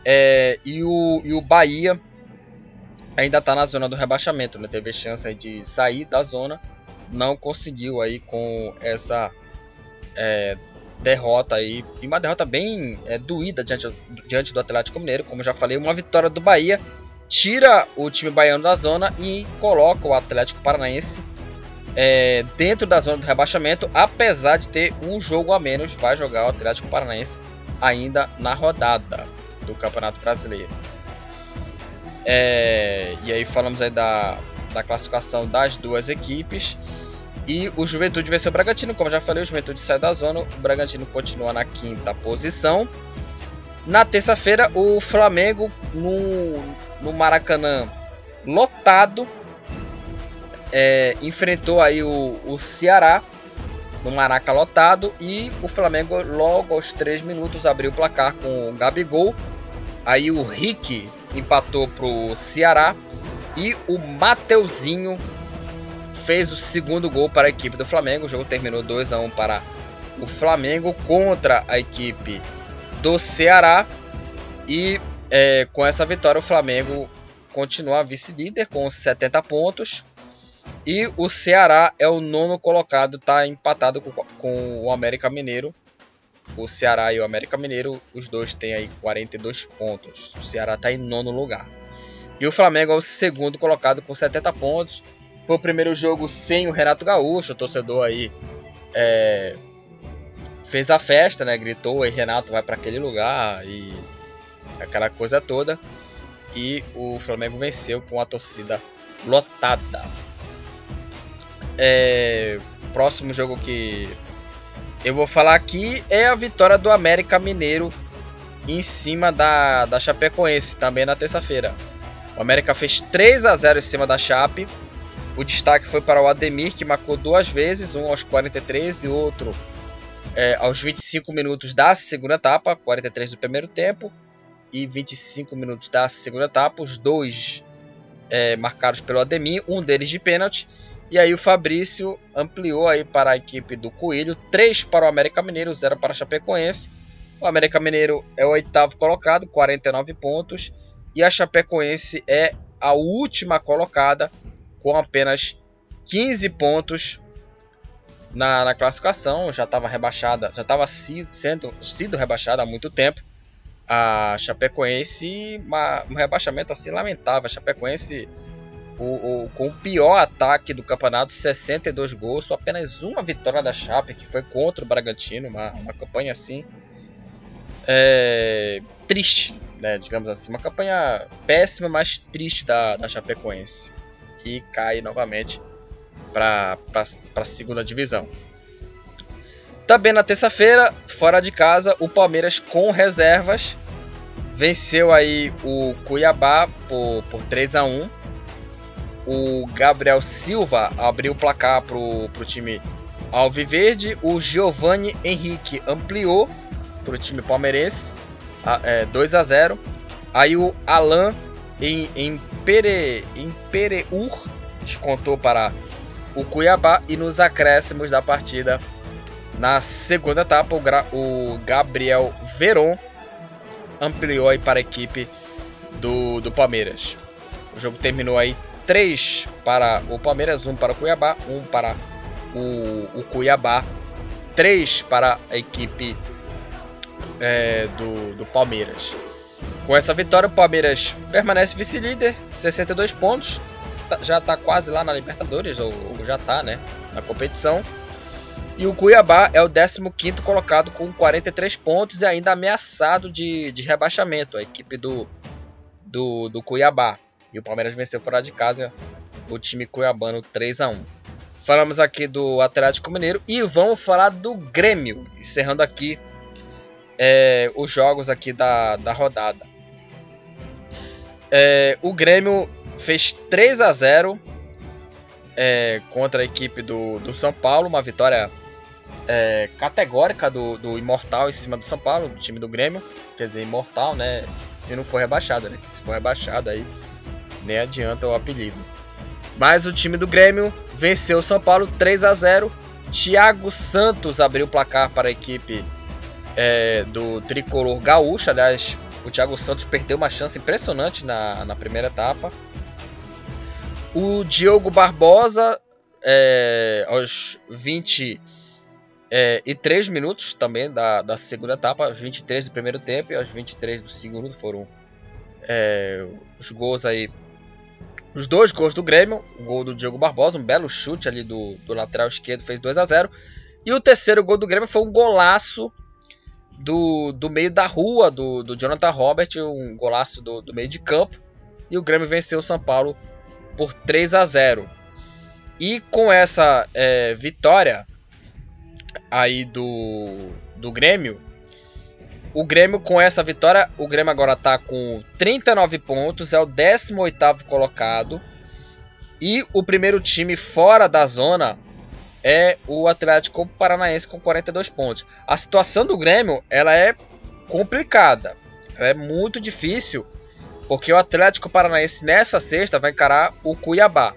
É, e, o, e o Bahia ainda está na zona do rebaixamento, né? teve chance de sair da zona, não conseguiu aí com essa é, derrota aí, e uma derrota bem é, doída diante, diante do Atlético Mineiro, como já falei, uma vitória do Bahia tira o time baiano da zona e coloca o Atlético Paranaense é, dentro da zona do rebaixamento, apesar de ter um jogo a menos, vai jogar o Atlético Paranaense ainda na rodada do Campeonato Brasileiro. É, e aí falamos aí da, da classificação das duas equipes. E o Juventude venceu o Bragantino, como já falei, o Juventude sai da zona, o Bragantino continua na quinta posição. Na terça-feira, o Flamengo no, no Maracanã lotado é, enfrentou aí o, o Ceará no Maraca lotado e o Flamengo logo aos 3 minutos abriu o placar com o Gabigol. Aí o Rick empatou pro Ceará e o Mateuzinho fez o segundo gol para a equipe do Flamengo. O jogo terminou 2 a 1 para o Flamengo contra a equipe do Ceará. E é, com essa vitória, o Flamengo continua vice-líder com 70 pontos. E o Ceará é o nono colocado, está empatado com, com, o América Mineiro o Ceará e o América Mineiro, os dois têm aí 42 pontos. O Ceará está em nono lugar. E o Flamengo é o segundo colocado com 70 pontos. Foi o primeiro jogo sem o Renato Gaúcho, o torcedor aí é, fez a festa, né? Gritou, e Renato vai para aquele lugar e aquela coisa toda. E o Flamengo venceu com a torcida lotada. É, próximo jogo que eu vou falar aqui é a vitória do América Mineiro em cima da, da Chapecoense, também na terça-feira. O América fez 3 a 0 em cima da Chape. O destaque foi para o Ademir, que marcou duas vezes, um aos 43 e outro é, aos 25 minutos da segunda etapa, 43 do primeiro tempo e 25 minutos da segunda etapa, os dois é, marcados pelo Ademir, um deles de pênalti. E aí o Fabrício ampliou aí para a equipe do Coelho, 3 para o América Mineiro, 0 para a Chapecoense. O América Mineiro é o oitavo colocado, 49 pontos, e a Chapecoense é a última colocada com apenas 15 pontos na, na classificação. Já estava rebaixada, já estava sendo sido rebaixada há muito tempo. A Chapecoense, uma, um rebaixamento assim lamentável. A Chapecoense o, o, com o pior ataque do campeonato, 62 gols, só apenas uma vitória da Chape, que foi contra o Bragantino, uma, uma campanha assim é, triste, né, digamos assim, uma campanha péssima, mas triste da, da Chapecoense, que cai novamente para a segunda divisão. Também na terça-feira, fora de casa, o Palmeiras com reservas venceu aí o Cuiabá por, por 3 a 1 o Gabriel Silva abriu o placar para o time Alviverde. O Giovanni Henrique ampliou para o time palmeirense, é, 2 a 0. Aí o Alan em, em, Pere, em Pereur descontou para o Cuiabá. E nos acréscimos da partida, na segunda etapa, o, o Gabriel Veron ampliou aí para a equipe do, do Palmeiras. O jogo terminou aí 3 para o Palmeiras, 1 para o Cuiabá, 1 para o, o Cuiabá, 3 para a equipe é, do, do Palmeiras. Com essa vitória, o Palmeiras permanece vice-líder, 62 pontos, tá, já está quase lá na Libertadores, ou, já está né, na competição. E o Cuiabá é o 15 colocado com 43 pontos e ainda ameaçado de, de rebaixamento, a equipe do, do, do Cuiabá. E o Palmeiras venceu fora de casa o time cuiabano 3 a 1 Falamos aqui do Atlético Mineiro e vamos falar do Grêmio, encerrando aqui é, os jogos aqui da, da rodada. É, o Grêmio fez 3 a 0 é, contra a equipe do, do São Paulo, uma vitória é, categórica do, do Imortal em cima do São Paulo, do time do Grêmio. Quer dizer, Imortal, né? Se não for rebaixado, né? Se for rebaixado aí nem adianta o apelido. Mas o time do Grêmio venceu o São Paulo 3 a 0. Thiago Santos abriu o placar para a equipe é, do tricolor gaúcho. Aliás, o Thiago Santos perdeu uma chance impressionante na, na primeira etapa. O Diogo Barbosa, é, aos 23 é, minutos também da, da segunda etapa, 23 do primeiro tempo e aos 23 do segundo foram é, os gols aí os dois gols do Grêmio, o gol do Diogo Barbosa, um belo chute ali do, do lateral esquerdo, fez 2 a 0 E o terceiro gol do Grêmio foi um golaço do, do meio da rua do, do Jonathan Robert, um golaço do, do meio de campo. E o Grêmio venceu o São Paulo por 3 a 0 E com essa é, vitória aí do, do Grêmio, o Grêmio, com essa vitória, o Grêmio agora está com 39 pontos, é o 18 colocado. E o primeiro time fora da zona é o Atlético Paranaense com 42 pontos. A situação do Grêmio ela é complicada, é muito difícil, porque o Atlético Paranaense nessa sexta vai encarar o Cuiabá.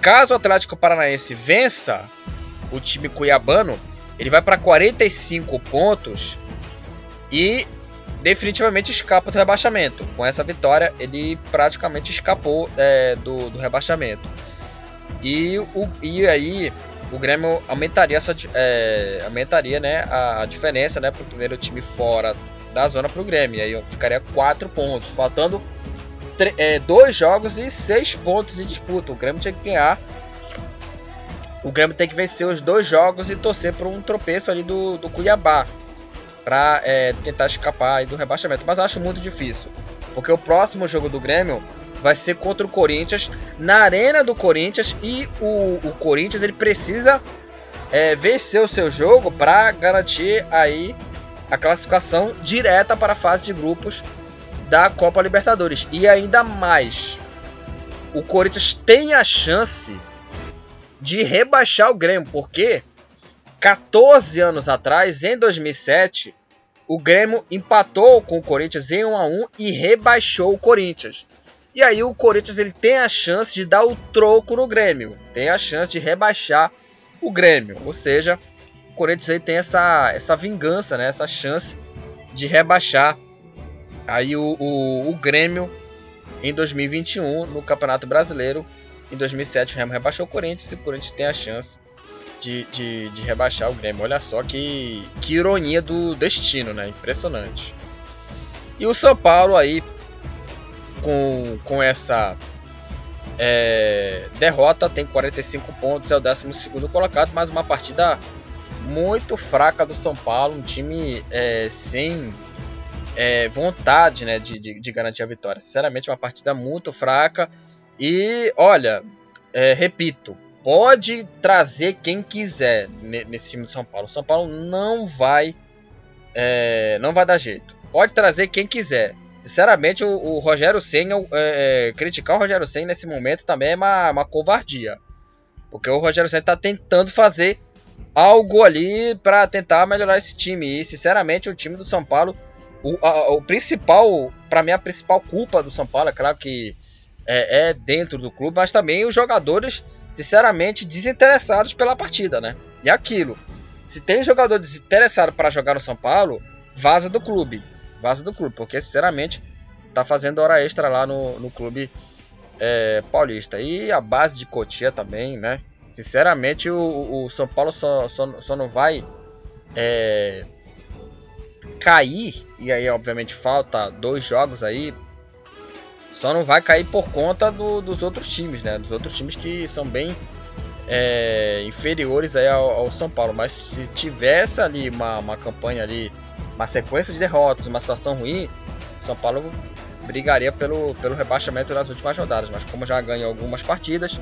Caso o Atlético Paranaense vença o time cuiabano, ele vai para 45 pontos e definitivamente escapa do rebaixamento. Com essa vitória, ele praticamente escapou é, do, do, rebaixamento. E, o, e aí, o Grêmio aumentaria, essa, é, aumentaria né, a, a diferença né, para o primeiro time fora da zona para o Grêmio. Aí ficaria 4 pontos, faltando é, dois jogos e seis pontos em disputa. O Grêmio tinha que ganhar. O Grêmio tem que vencer os dois jogos e torcer por um tropeço ali do, do Cuiabá para é, tentar escapar do rebaixamento. Mas acho muito difícil, porque o próximo jogo do Grêmio vai ser contra o Corinthians na arena do Corinthians e o, o Corinthians ele precisa é, vencer o seu jogo para garantir aí a classificação direta para a fase de grupos da Copa Libertadores e ainda mais o Corinthians tem a chance de rebaixar o Grêmio porque 14 anos atrás, em 2007, o Grêmio empatou com o Corinthians em 1 a 1 e rebaixou o Corinthians. E aí o Corinthians ele tem a chance de dar o troco no Grêmio, tem a chance de rebaixar o Grêmio, ou seja, o Corinthians aí tem essa, essa vingança, né, essa chance de rebaixar aí o, o, o Grêmio em 2021 no Campeonato Brasileiro. Em 2007 o Remo rebaixou o Corinthians e o Corinthians tem a chance de, de, de rebaixar o Grêmio. Olha só que, que ironia do destino, né? Impressionante. E o São Paulo aí com, com essa é, derrota, tem 45 pontos, é o 12 colocado, mas uma partida muito fraca do São Paulo, um time é, sem é, vontade né, de, de, de, garantir a vitória. Sinceramente, uma partida muito fraca. E olha, é, repito, pode trazer quem quiser nesse time do São Paulo. O São Paulo não vai, é, não vai dar jeito. Pode trazer quem quiser. Sinceramente, o, o Rogério Senna, é, é, criticar o Rogério Senna nesse momento também é uma, uma covardia. Porque o Rogério Senna está tentando fazer algo ali para tentar melhorar esse time. E, sinceramente, o time do São Paulo, o, a, o principal, para mim, a principal culpa do São Paulo, é claro que é, é, dentro do clube, mas também os jogadores, sinceramente, desinteressados pela partida, né? E aquilo. Se tem jogador desinteressado para jogar no São Paulo, vaza do clube vaza do clube, porque sinceramente tá fazendo hora extra lá no, no clube é, paulista. E a base de Cotia também, né? Sinceramente, o, o São Paulo só, só, só não vai é, cair, e aí obviamente falta dois jogos aí, só não vai cair por conta do, dos outros times, né? Dos outros times que são bem é, inferiores aí ao, ao, São Paulo. Mas se tivesse ali uma, uma campanha ali uma sequência de derrotas, uma situação ruim, São Paulo brigaria pelo, pelo rebaixamento nas últimas rodadas. Mas como já ganhou algumas partidas,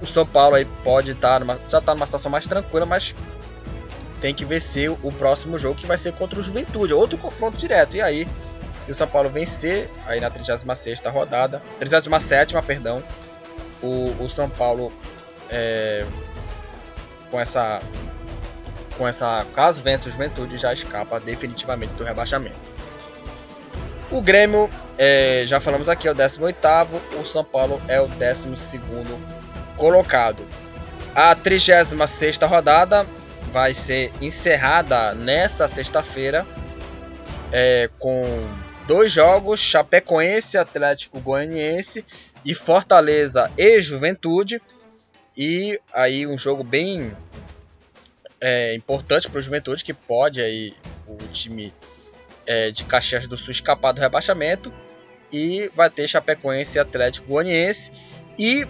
o São Paulo aí pode estar numa, já está numa situação mais tranquila, mas tem que vencer o próximo jogo que vai ser contra o Juventude, outro confronto direto. E aí, se o São Paulo vencer aí na 36 rodada, 37 perdão, o, o São Paulo é, com essa com essa, caso vença o Juventude, já escapa definitivamente do rebaixamento. O Grêmio, é, já falamos aqui, é o 18 o São Paulo é o 12 colocado. A 36 rodada vai ser encerrada nesta sexta-feira é, com dois jogos: Chapecoense, Atlético Goianiense e Fortaleza e Juventude. E aí um jogo bem é, importante para o Juventude, que pode aí o time é, de Caxias do Sul escapar do rebaixamento. E vai ter Chapecoense e Atlético Goianiense. E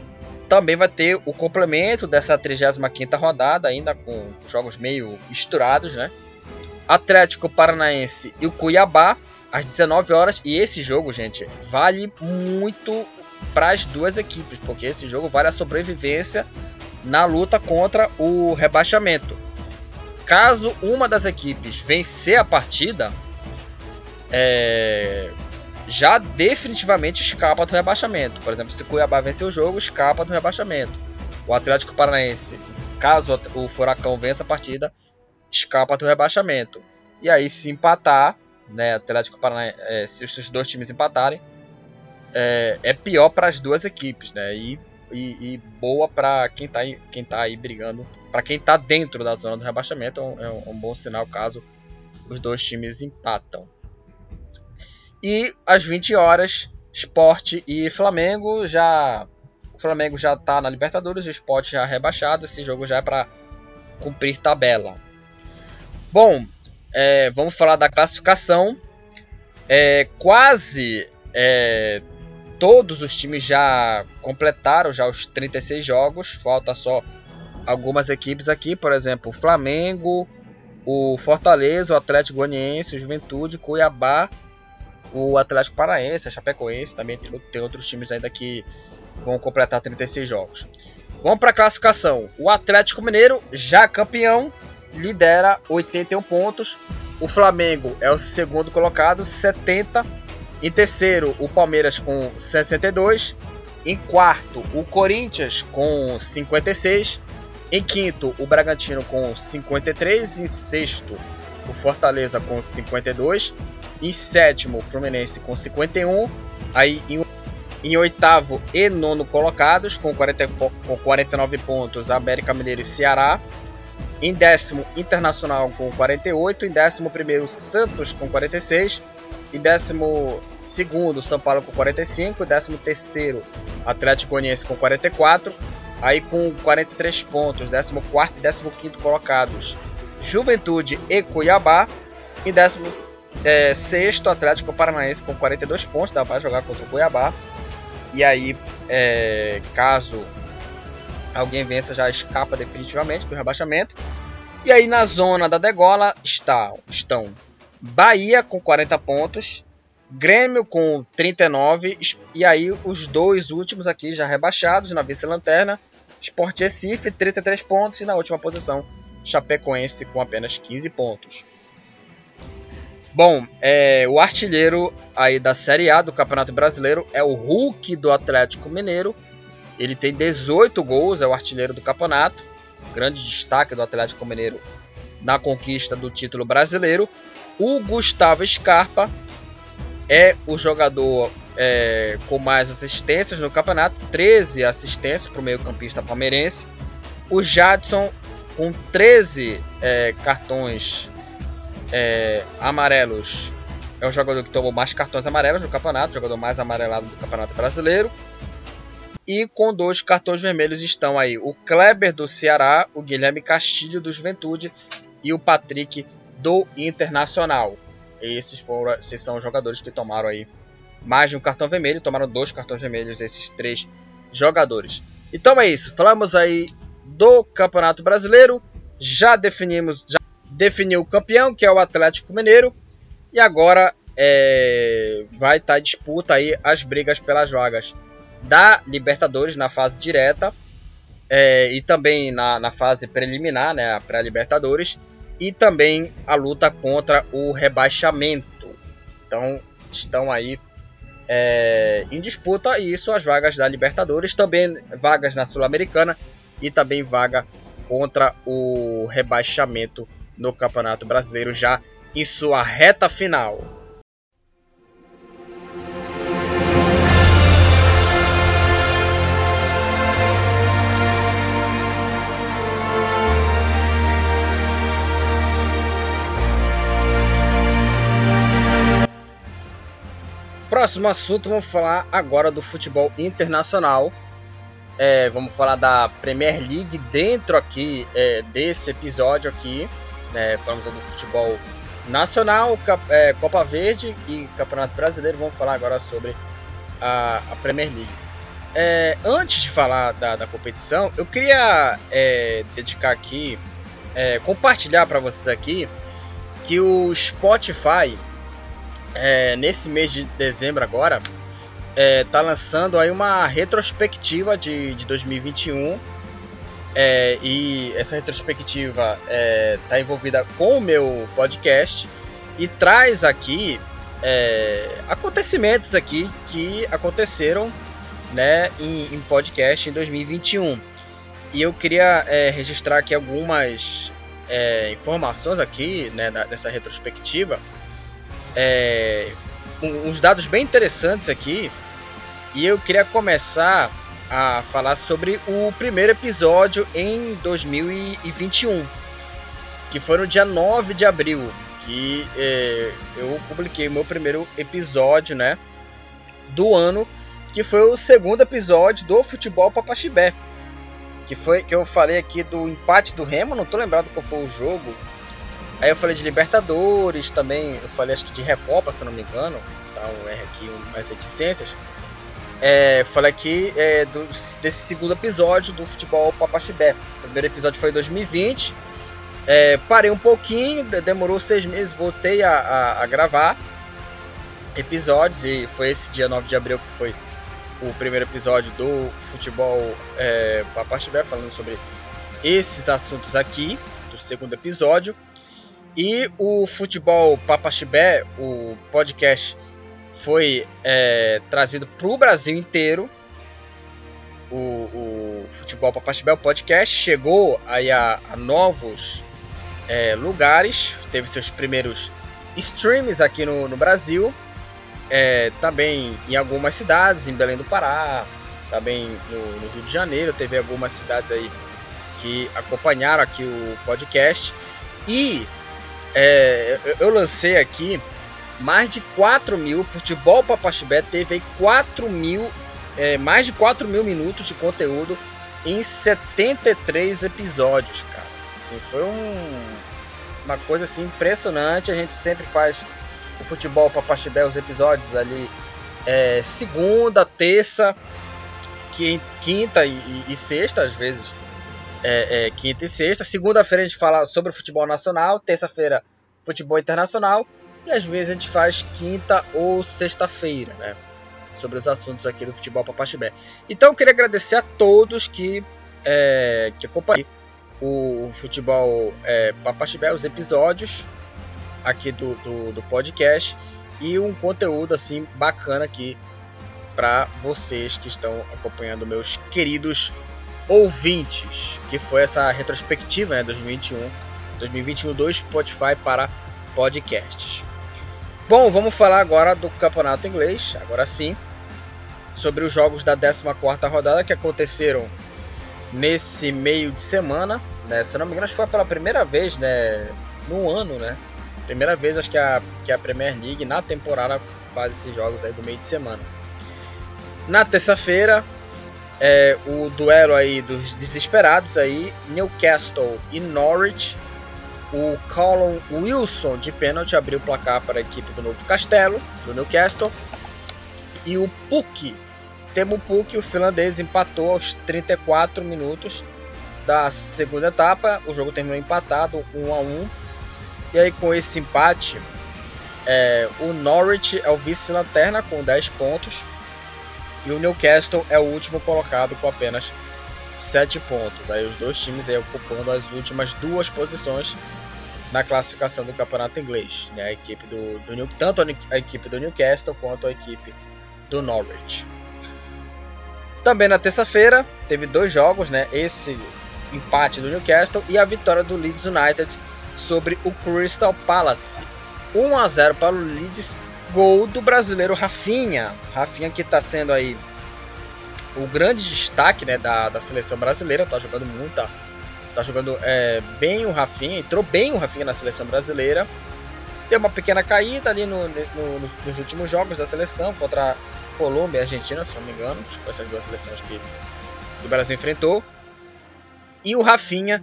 também vai ter o complemento dessa 35ª rodada, ainda com jogos meio misturados, né? Atlético Paranaense e o Cuiabá, às 19 horas. E esse jogo, gente, vale muito para as duas equipes, porque esse jogo vale a sobrevivência na luta contra o rebaixamento. Caso uma das equipes vencer a partida, é, já definitivamente escapa do rebaixamento. Por exemplo, se o Cuiabá vencer o jogo, escapa do rebaixamento. O Atlético Paranaense, caso o Furacão vença a partida, escapa do rebaixamento. E aí, se empatar, né, Atlético Paranaense, é, se os dois times empatarem, é, é pior para as duas equipes, né? E, e, e boa para quem está quem tá aí brigando para quem está dentro da zona do rebaixamento, é um, é um, bom sinal caso os dois times empatam. E às 20 horas, Sport e Flamengo já O Flamengo já está na Libertadores, o Sport já rebaixado. Esse jogo já é para cumprir tabela. Bom, é, vamos falar da classificação. É, quase é, todos os times já completaram já os 36 jogos. Falta só algumas equipes aqui, por exemplo, o Flamengo, o Fortaleza, o Atlético Goianiense, o Juventude, Cuiabá, o Atlético Paraense, a Chapecoense, também tem, tem outros times ainda que vão completar 36 jogos. Vamos para a classificação. O Atlético Mineiro, já campeão, lidera 81 pontos. O Flamengo é o segundo colocado, 70. Em terceiro, o Palmeiras com 62. Em quarto, o Corinthians com 56. Em quinto, o Bragantino com 53. Em sexto, o Fortaleza com 52. Em sétimo, o Fluminense com 51. Aí em, em oitavo e nono colocados, com, 40, com 49 pontos, América Mineiro e Ceará. Em décimo, Internacional com 48. Em décimo primeiro, Santos com 46. Em décimo segundo, São Paulo com 45. Em décimo terceiro, Atlético Goianiense com 44. Aí com 43 pontos, décimo quarto e décimo quinto colocados, Juventude e Cuiabá. Em décimo é, sexto, Atlético Paranaense com 42 pontos, dá para jogar contra o Cuiabá. E aí, é, caso alguém vença já escapa definitivamente do rebaixamento. E aí na zona da degola está, estão Bahia com 40 pontos, Grêmio com 39 e aí os dois últimos aqui já rebaixados na vice-lanterna, Sport Recife 33 pontos e na última posição Chapecoense com apenas 15 pontos. Bom, é, o artilheiro aí da Série A do Campeonato Brasileiro é o Hulk do Atlético Mineiro ele tem 18 gols, é o artilheiro do campeonato. Grande destaque do Atlético Mineiro na conquista do título brasileiro. O Gustavo Scarpa é o jogador é, com mais assistências no campeonato, 13 assistências para o meio-campista palmeirense. O Jadson, com 13 é, cartões é, amarelos, é o jogador que tomou mais cartões amarelos no campeonato, o jogador mais amarelado do campeonato brasileiro. E com dois cartões vermelhos estão aí o Kleber do Ceará, o Guilherme Castilho do Juventude e o Patrick do Internacional. Esses, foram, esses são os jogadores que tomaram aí mais de um cartão vermelho, tomaram dois cartões vermelhos esses três jogadores. Então é isso, falamos aí do Campeonato Brasileiro, já definimos, já definiu o campeão, que é o Atlético Mineiro, e agora é, vai estar tá disputa aí as brigas pelas vagas da Libertadores na fase direta é, e também na, na fase preliminar, né, a pré-Libertadores, e também a luta contra o rebaixamento. Então estão aí é, em disputa isso as vagas da Libertadores, também vagas na Sul-Americana e também vaga contra o rebaixamento no Campeonato Brasileiro já em sua reta final. Próximo assunto, vamos falar agora do futebol internacional. É, vamos falar da Premier League dentro aqui é, desse episódio aqui. É, falamos do futebol nacional, é, Copa Verde e Campeonato Brasileiro. Vamos falar agora sobre a, a Premier League. É, antes de falar da, da competição, eu queria é, dedicar aqui, compartilhar para vocês aqui que o Spotify é, nesse mês de dezembro agora, é, tá lançando aí uma retrospectiva de, de 2021. É, e essa retrospectiva é, tá envolvida com o meu podcast e traz aqui é, acontecimentos aqui que aconteceram né, em, em, podcast em 2021. E eu queria é, registrar aqui algumas é, informações aqui né, dessa retrospectiva é, uns dados bem interessantes aqui. E eu queria começar a falar sobre o primeiro episódio em 2021, que foi no dia 9 de abril, que é, eu publiquei o meu primeiro episódio, né, do ano que foi o segundo episódio do Futebol Papaxibé. Que foi que eu falei aqui do empate do Remo, não tô lembrado qual foi o jogo. Aí eu falei de Libertadores também, eu falei acho que de Recopa, se não me engano. Um R aqui, um, mais reticências. É, falei aqui é, do, desse segundo episódio do Futebol Papaxibé. O primeiro episódio foi em 2020. É, parei um pouquinho, demorou seis meses, voltei a, a, a, gravar episódios e foi esse dia 9 de abril que foi o primeiro episódio do Futebol é, Papaxibé, falando sobre esses assuntos aqui, do segundo episódio. E o Futebol Papaxibé, o podcast foi é, trazido para o Brasil inteiro. O, o Futebol Papaxibé, o podcast, chegou aí a, a novos é, lugares, teve seus primeiros streams aqui no, no Brasil, é, também em algumas cidades, em Belém do Pará, também no, no, Rio de Janeiro, teve algumas cidades aí que acompanharam aqui o podcast. E é, eu, lancei aqui mais de 4 mil. Futebol Papaxibé teve aí 4 mil, é, mais de 4 mil minutos de conteúdo em 73 episódios, cara. Assim, foi um, uma coisa assim impressionante. A gente sempre faz o futebol Papaxibé, os episódios ali é, segunda, terça, quinta e, e, e sexta, às vezes. É, é, quinta e sexta. Segunda-feira a gente fala sobre o futebol nacional. Terça-feira, futebol internacional. E às vezes a gente faz quinta ou sexta-feira, né? Sobre os assuntos aqui do futebol Papaxibé. Então eu queria agradecer a todos que, é, que acompanham o futebol é, Papaxibé, os episódios aqui do, do, do, podcast e um conteúdo assim bacana aqui para vocês que estão acompanhando meus queridos ouvintes, que foi essa retrospectiva, né, 2021, 2021 do Spotify para podcasts. Bom, vamos falar agora do campeonato inglês, agora sim, sobre os jogos da 14ª rodada que aconteceram nesse meio de semana, né? Se não me engano, acho que foi pela primeira vez, né, no ano, né? Primeira vez acho que a que a Premier League na temporada faz esses jogos aí do meio de semana. Na terça-feira, é, o duelo aí dos desesperados aí, Newcastle e Norwich o Colin Wilson de pênalti abriu o placar para a equipe do Novo Castelo, do Newcastle. E o Puck, Temo Puck, o finlandês, empatou aos 34 minutos da segunda etapa. O jogo terminou empatado, 1 a 1. E aí com esse empate, é, o Norwich é o vice-lanterna com 10 pontos. E o Newcastle é o último colocado com apenas 7 pontos. Aí os dois times aí ocupando as últimas duas posições na classificação do campeonato inglês. Né? A equipe do, do New, tanto a equipe do Newcastle quanto a equipe do Norwich. Também na terça-feira teve dois jogos, né? Esse empate do Newcastle e a vitória do Leeds United sobre o Crystal Palace. 1 a 0 para o Leeds, gol do brasileiro Rafinha. Rafinha que está sendo aí o grande destaque né, da, da seleção brasileira, está jogando muita Tá jogando é, bem o Rafinha, entrou bem o Rafinha na seleção brasileira. Deu uma pequena caída ali no, no, nos últimos jogos da seleção contra Colômbia e Argentina, se não me engano. Acho que foi essas duas seleções que, que o Brasil enfrentou. E o Rafinha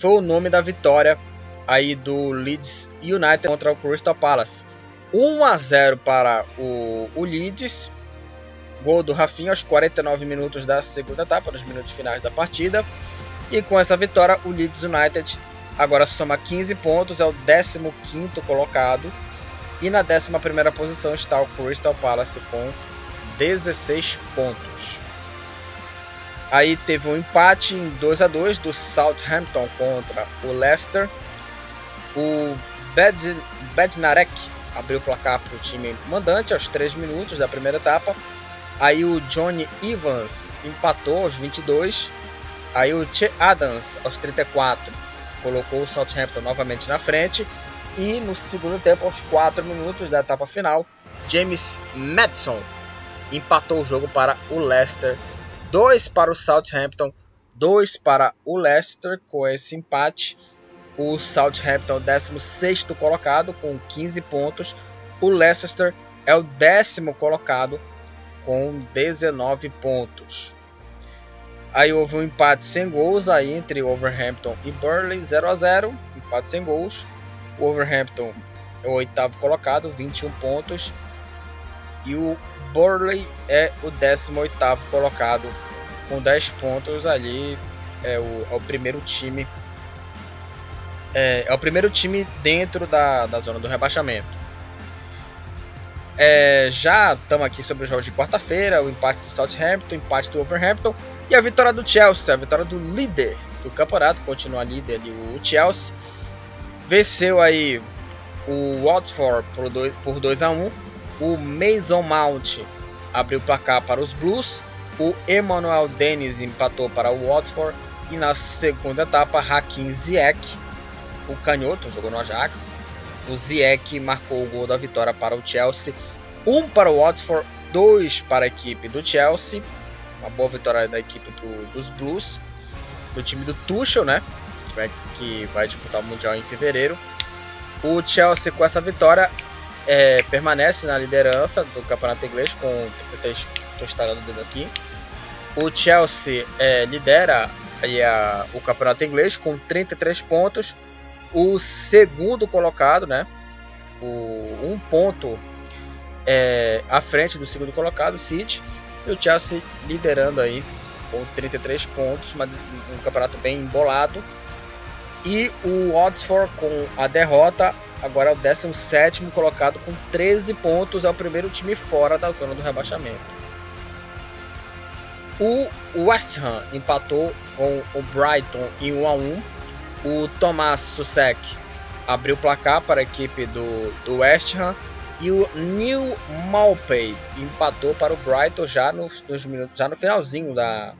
foi o nome da vitória aí do Leeds United contra o Crystal Palace. 1 a 0 para o, o Leeds. Gol do Rafinha aos 49 minutos da segunda etapa, nos minutos finais da partida. E com essa vitória, o Leeds United agora soma 15 pontos, é o 15 colocado. E na 11 posição está o Crystal Palace com 16 pontos. Aí teve um empate em 2 a 2 do Southampton contra o Leicester. O Bed Bednarek abriu o placar para o time mandante aos 3 minutos da primeira etapa. Aí o Johnny Evans empatou aos 22 Aí o Che Adams, aos 34, colocou o Southampton novamente na frente. E no segundo tempo, aos 4 minutos da etapa final, James Madison empatou o jogo para o Leicester. 2 para o Southampton, 2 para o Leicester. Com esse empate, o Southampton é o 16 colocado com 15 pontos. O Leicester é o décimo colocado com 19 pontos. Aí houve um empate sem gols aí entre Wolverhampton e Burnley 0 a 0, empate sem gols. O Wolverhampton é o oitavo colocado, 21 pontos. E o Burnley é o 18 colocado com 10 pontos ali. É o, é o primeiro time. É, é, o primeiro time dentro da, da zona do rebaixamento. É, já estamos aqui sobre os jogos de quarta-feira, o empate do Southampton, o empate do Wolverhampton e a vitória do Chelsea, a vitória do líder do campeonato, continua líder ali o Chelsea. Venceu aí o Watford por 2 por 2 a 1. O Mason Mount abriu o placar para os Blues. O Emmanuel Dennis empatou para o Watford. E na segunda etapa, Hakim Ziyech, o canhoto, jogou no Ajax. O Ziyech marcou o gol da vitória para o Chelsea. Um para o Watford, dois para a equipe do Chelsea. Uma boa vitória da equipe do, dos Blues. Do time do Tuchel, né? Que vai, que vai disputar o Mundial em fevereiro. O Chelsea com essa vitória é, permanece na liderança do campeonato inglês com 33 estou instalando o dedo aqui. O Chelsea é, lidera a, o campeonato inglês com 33 pontos. O segundo colocado, né? O, um ponto é, à frente do segundo colocado, City. E o Chelsea liderando aí com 33 pontos, mas um campeonato bem embolado. E o Oxford com a derrota, agora é o 17 colocado com 13 pontos, é o primeiro time fora da zona do rebaixamento. O West Ham empatou com o Brighton em 1 a 1. O Thomas Susek abriu o placar para a equipe do, do West Ham e o Neil Malpey empatou para o Brighton já no, nos minutos, já no finalzinho da,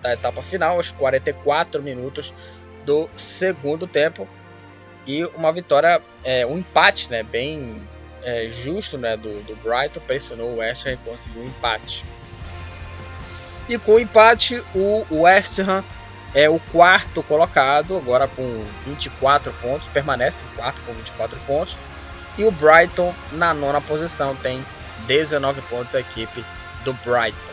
da etapa final, aos 44 minutos do segundo tempo e uma vitória, é, um empate, né, bem é, justo, né, do, do Brighton pressionou o West Ham e conseguiu um empate. E com o empate, o West Ham é o quarto colocado, agora com 24 pontos, permanece em quarto com 24 pontos. E o Brighton na nona posição tem 19 pontos a equipe do Brighton.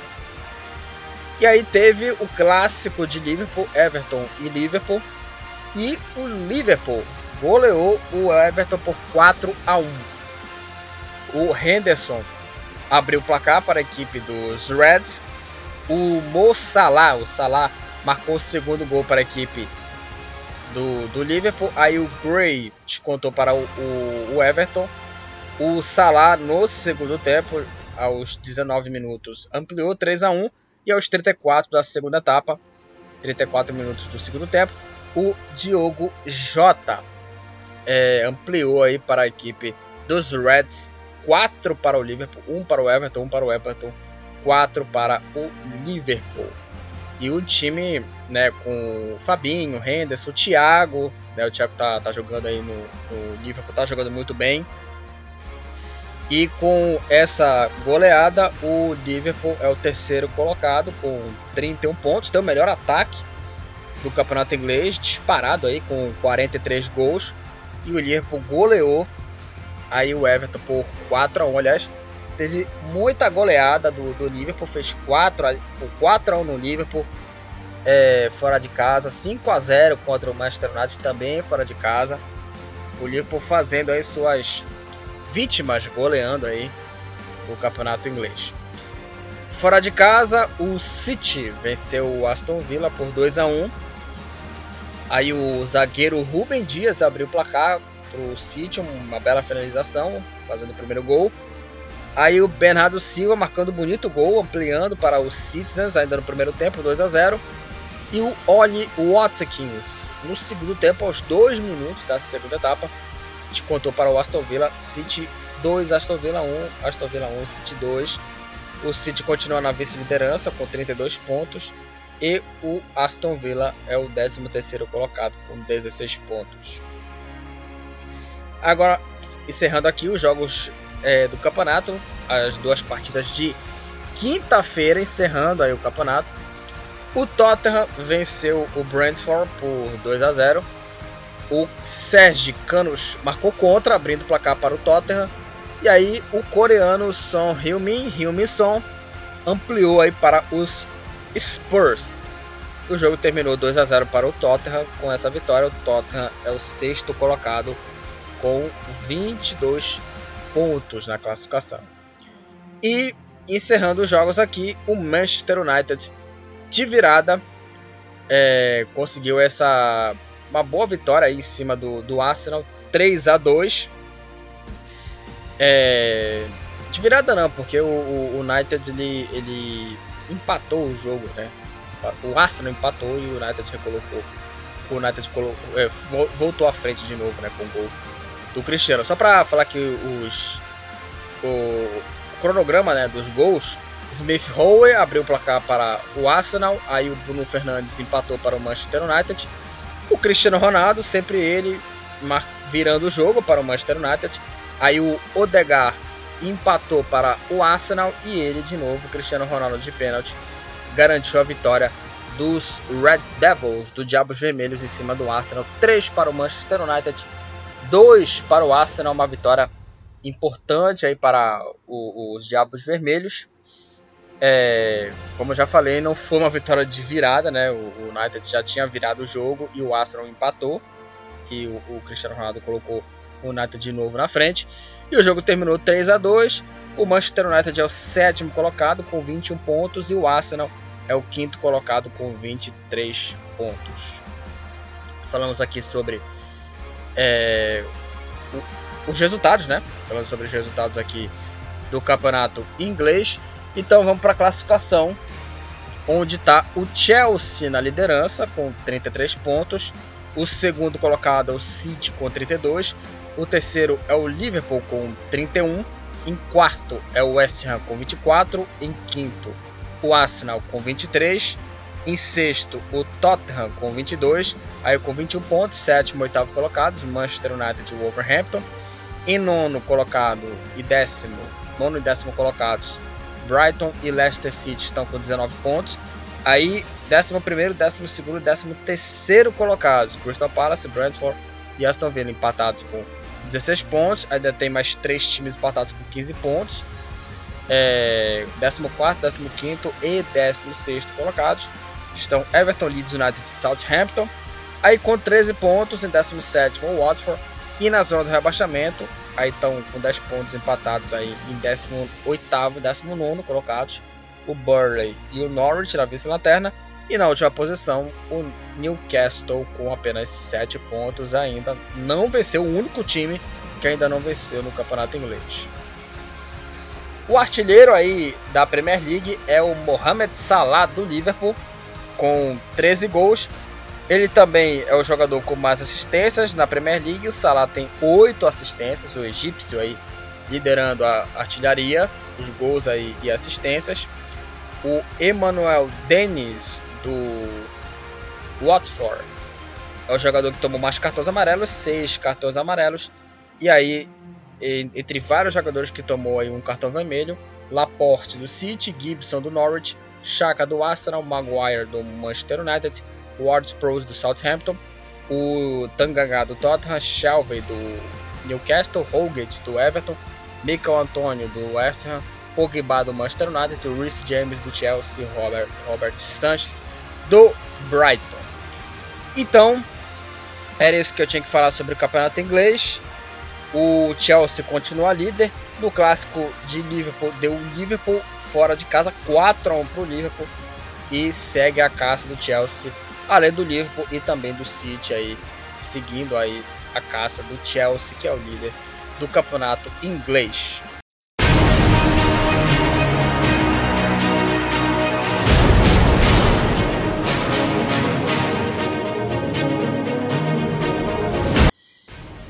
E aí teve o clássico de Liverpool, Everton e Liverpool, e o Liverpool goleou o Everton por 4 a 1. O Henderson abriu o placar para a equipe dos Reds. O Mo Salah, o Salah marcou o segundo gol para a equipe do, do Liverpool. Aí o Gray descontou para o, o, o Everton. O Salah no segundo tempo, aos 19 minutos, ampliou 3 a 1 e aos 34 da segunda etapa, 34 minutos do segundo tempo, o Diogo Jota é, ampliou aí para a equipe dos Reds, 4 para o Liverpool, 1 para o Everton, 1 para o Everton, 4 para o Liverpool. E o time, né, com o Fabinho, o Henderson, o Thiago, né, o Thiago tá, tá jogando aí no, no Liverpool, tá jogando muito bem. E com essa goleada, o Liverpool é o terceiro colocado com 31 pontos, tem o melhor ataque do campeonato inglês, disparado aí com 43 gols. E o Liverpool goleou aí o Everton por 4 a 1 Aliás, teve muita goleada do, do Liverpool, fez 4 a, 4 a 1 no Liverpool é, fora de casa, 5 a 0 contra o Manchester United também fora de casa. O Liverpool fazendo aí suas vítimas goleando aí o campeonato inglês. Fora de casa, o City venceu o Aston Villa por 2 a 1 Aí o zagueiro Rubem Dias abriu o placar pro City, uma bela finalização, fazendo o primeiro gol. Aí o Bernardo Silva marcando bonito gol, ampliando para os Citizens ainda no primeiro tempo, 2 a 0. E o Oli Watkins no segundo tempo, aos 2 minutos da segunda etapa, descontou para o Aston Villa, City 2, Aston Villa 1, Aston Villa 1, City 2. O City continua na vice-liderança com 32 pontos e o Aston Villa é o 13º colocado com 16 pontos. Agora, encerrando aqui os jogos é, do campeonato, as duas partidas de quinta-feira, encerrando aí o campeonato. O Tottenham venceu o Brentford por 2 a 0. O Sergi Canos marcou contra, abrindo o placar para o Tottenham. E aí o coreano Son Heung-min, Heung-min Son ampliou aí para os Spurs. O jogo terminou 2 a 0 para o Tottenham. Com essa vitória, o Tottenham é o sexto colocado com 22 pontos na classificação. E encerrando os jogos aqui, o Manchester United de virada é, conseguiu essa uma boa vitória em cima do, do Arsenal 3 a 2 é, de virada não, porque o, o United ele, ele empatou o jogo, né? O Arsenal empatou e o United recolocou. O United colocou, é, voltou à frente de novo, né? Com o gol do Cristiano. Só para falar que os o cronograma, né, dos gols, Smith Rowe abriu o placar para o Arsenal, aí o Bruno Fernandes empatou para o Manchester United. O Cristiano Ronaldo, sempre ele virando o jogo para o Manchester United. Aí o Odegaard empatou para o Arsenal e ele de novo, Cristiano Ronaldo de pênalti, garantiu a vitória dos Red Devils, do Diabos Vermelhos em cima do Arsenal. 3 para o Manchester United, 2 para o Arsenal, uma vitória importante aí para o, os Diabos Vermelhos. É, como já falei, não foi uma vitória de virada, né? O, o United já tinha virado o jogo e o Arsenal empatou. E o, o Cristiano Ronaldo colocou o United de novo na frente. E o jogo terminou 3 a 2 O Manchester United é o sétimo colocado com 21 pontos e o Arsenal é o quinto colocado com 23 pontos. Falamos aqui sobre é, os resultados, né? Falando sobre os resultados aqui do campeonato inglês. Então vamos para a classificação, onde está o Chelsea na liderança com 33 pontos. O segundo colocado é o City com 32. O terceiro é o Liverpool com 31. Em quarto é o West Ham com 24. Em quinto, o Arsenal com 23. Em sexto, o Tottenham com 22. Aí com 21 pontos, sétimo e oitavo colocados, Manchester United e Wolverhampton. Em nono colocado e décimo, nono e décimo colocados, Brighton e Leicester City estão com 19 pontos. Aí, décimo primeiro, décimo segundo décimo terceiro colocados, Crystal Palace, Brentford e Aston Villa empatados com 16 pontos. Ainda tem mais três times empatados com 15 pontos. É, 14, 15 e 16 colocados estão Everton, Leeds United e Southampton. Aí com 13 pontos em 17 o Watford e na zona do rebaixamento, aí estão com 10 pontos empatados aí em 18 e 19 colocados, o Burley e o Norwich na vice-lanterna. E na última posição, o Newcastle com apenas 7 pontos ainda não venceu o único time que ainda não venceu no campeonato inglês. O artilheiro aí da Premier League é o Mohamed Salah do Liverpool com 13 gols ele também é o jogador com mais assistências na Premier League. O Salah tem 8 assistências, o egípcio aí liderando a artilharia, os gols aí e assistências. O Emmanuel Dennis do Watford é o jogador que tomou mais cartões amarelos, 6 cartões amarelos. E aí, entre vários jogadores que tomou aí um cartão vermelho, Laporte do City, Gibson do Norwich, Chaka do Arsenal, Maguire do Manchester United, Ward Prowse do Southampton, o Tanganga do Tottenham, Shelby do Newcastle, Holgate do Everton, Michael Antonio do West Ham, Pogba do Manchester United, Rhys James do Chelsea, Robert, Robert Sanchez do Brighton. Então, era isso que eu tinha que falar sobre o campeonato inglês. O Chelsea continua líder. No clássico de Liverpool, deu Liverpool fora de casa 4 a 1 para o Liverpool e segue a caça do Chelsea além do Liverpool e também do City aí, seguindo aí a caça do Chelsea, que é o líder do campeonato inglês.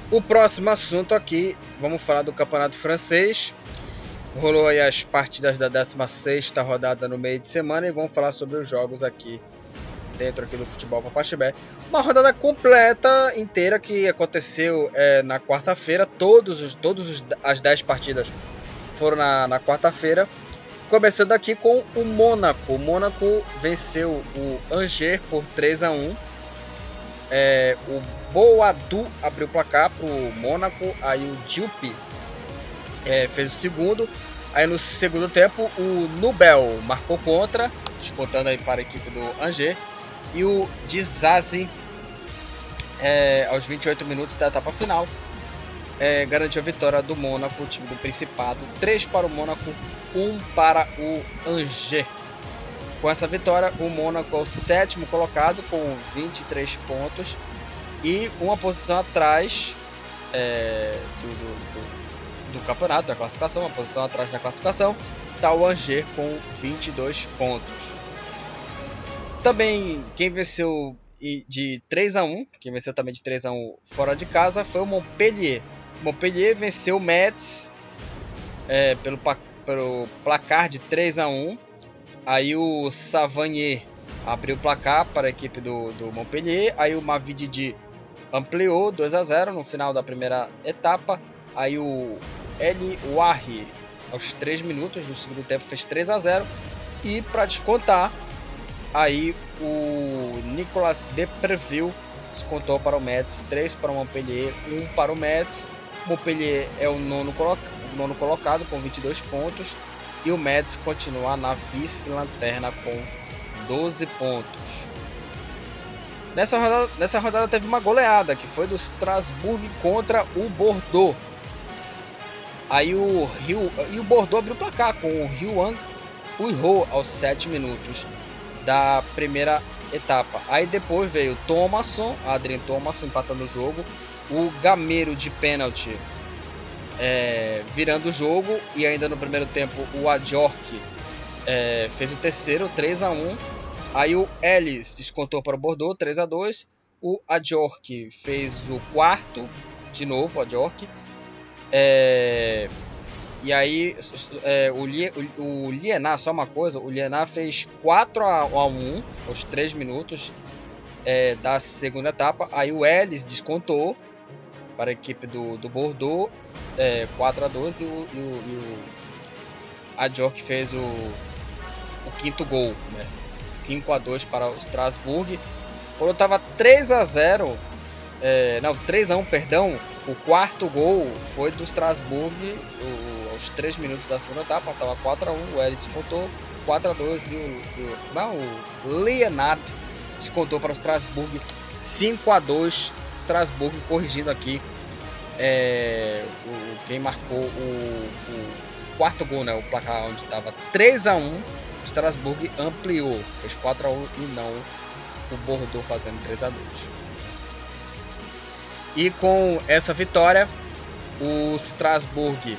O próximo assunto aqui, vamos falar do campeonato francês. Rolou aí as partidas da 16 rodada no meio de semana e vamos falar sobre os jogos aqui dentro aqui do futebol Papaxibé. Uma rodada completa, inteira, que aconteceu é, na quarta-feira. Todos, os, todos as 10 partidas foram na, na quarta-feira. Começando aqui com o Mônaco. O Mônaco venceu o Angers por 3 a 1 é, O Boadu abriu o placar para o Mônaco. Aí o Dilpe é, fez o segundo. Aí no segundo tempo, o Nubel marcou contra, disputando aí para a equipe do Angers. E o Dizazi, é, aos 28 minutos da etapa final, é, garantiu a vitória do Mônaco, o time do Principado. 3 para o Mônaco, 1 para o Angers. Com essa vitória, o Mônaco é o sétimo colocado com 23 pontos e uma posição atrás é, do, do, do, do, campeonato, da classificação, uma posição atrás da classificação, está o Angers com 22 pontos. Também quem venceu de 3 a 1, quem venceu também de 3 a 1 fora de casa foi o Montpellier. Montpellier venceu o Metz é, pelo, pelo placar de 3 a 1. Aí o Savanier abriu o placar para a equipe do, do Montpellier. Aí o Mavididi ampliou 2 a 0 no final da primeira etapa. Aí o Eli Wahi, aos 3 minutos do segundo tempo, fez 3 a 0 E para descontar, aí o Nicolas Depreville descontou para o Metz, 3 para o Montpellier, 1 para o Metz. Montpellier é o nono, coloca nono colocado com 22 pontos e o Metz continua na vice-lanterna com 12 pontos. Nessa rodada, nessa rodada teve uma goleada que foi do Strasbourg contra o Bordeaux. Aí o Rio e o Bordeaux abriu o placar com o Ryuan Uiho aos 7 minutos da primeira etapa. Aí depois veio o Thomasson, Adrien Thomasson empatando o jogo, o Gameiro de pênalti é, virando o jogo e ainda no primeiro tempo o Adjork é, fez o terceiro, 3 a 1 Aí o Ellis descontou para o Bordeaux, 3 a 2 O Adjork fez o quarto, de novo, o Adjork. É, e aí é, o, o, o Lienar, só uma coisa, o Lienar fez 4 a, a 1 aos 3 minutos é, da segunda etapa. Aí o Ellis descontou para a equipe do, do Bordeaux, é, 4 a 2 e o, e o, e o Adjork fez o, o quinto gol, né? 5 a 2 para o Strasbourg. Quando estava 3 a 0, é, não, 3 a 1, perdão, o quarto gol foi do Strasbourg o, aos 3 minutos da segunda etapa, estava 4 a 1, o Eric descontou 4 a 2 e o, o, não, o Leonard descontou para o Strasbourg 5 a 2, Strasbourg corrigindo aqui é, o, quem marcou o, o quarto gol, né, o placar onde estava 3 a 1 Strasbourg ampliou, fez 4 a 1 e não o Bordeaux fazendo 3 a 2. E com essa vitória, o Strasbourg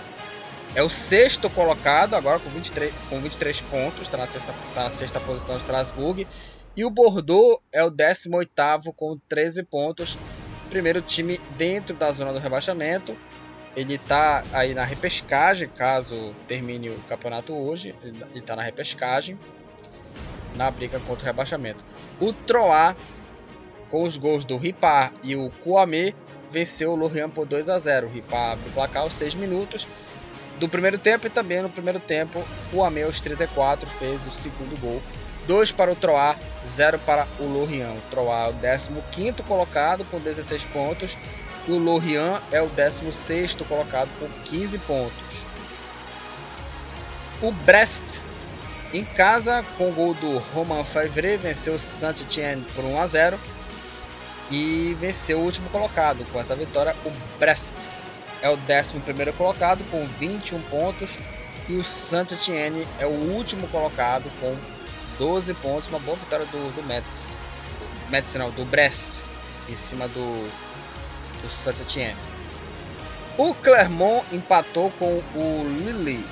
é o sexto colocado, agora com 23, com 23 pontos, está na, sexta, tá na sexta posição o Strasbourg. E o Bordeaux é o 18 com 13 pontos, primeiro time dentro da zona do rebaixamento ele está aí na repescagem, caso termine o campeonato hoje, ele está na repescagem, na briga contra o rebaixamento. O Troá, com os gols do Ripar e o Kouame, venceu o Lorient por 2 a 0. O Ripar abre o placar aos 6 minutos do primeiro tempo e também no primeiro tempo o aos 34 fez o segundo gol. 2 para o Troá, 0 para o Lorient. O Troá é o 15 colocado com 16 pontos e o Lorient é o 16 colocado com 15 pontos. O Brest, em casa, com o gol do Romain Favre, venceu o Saint-Étienne por 1 a 0 e venceu o último colocado. Com essa vitória, o Brest é o 11 colocado com 21 pontos e o Saint-Étienne é o último colocado com 12 pontos. Uma boa vitória do, do Metz, do, Metz não, do Brest, em cima do do Saint-Étienne. O Clermont empatou com o Lille,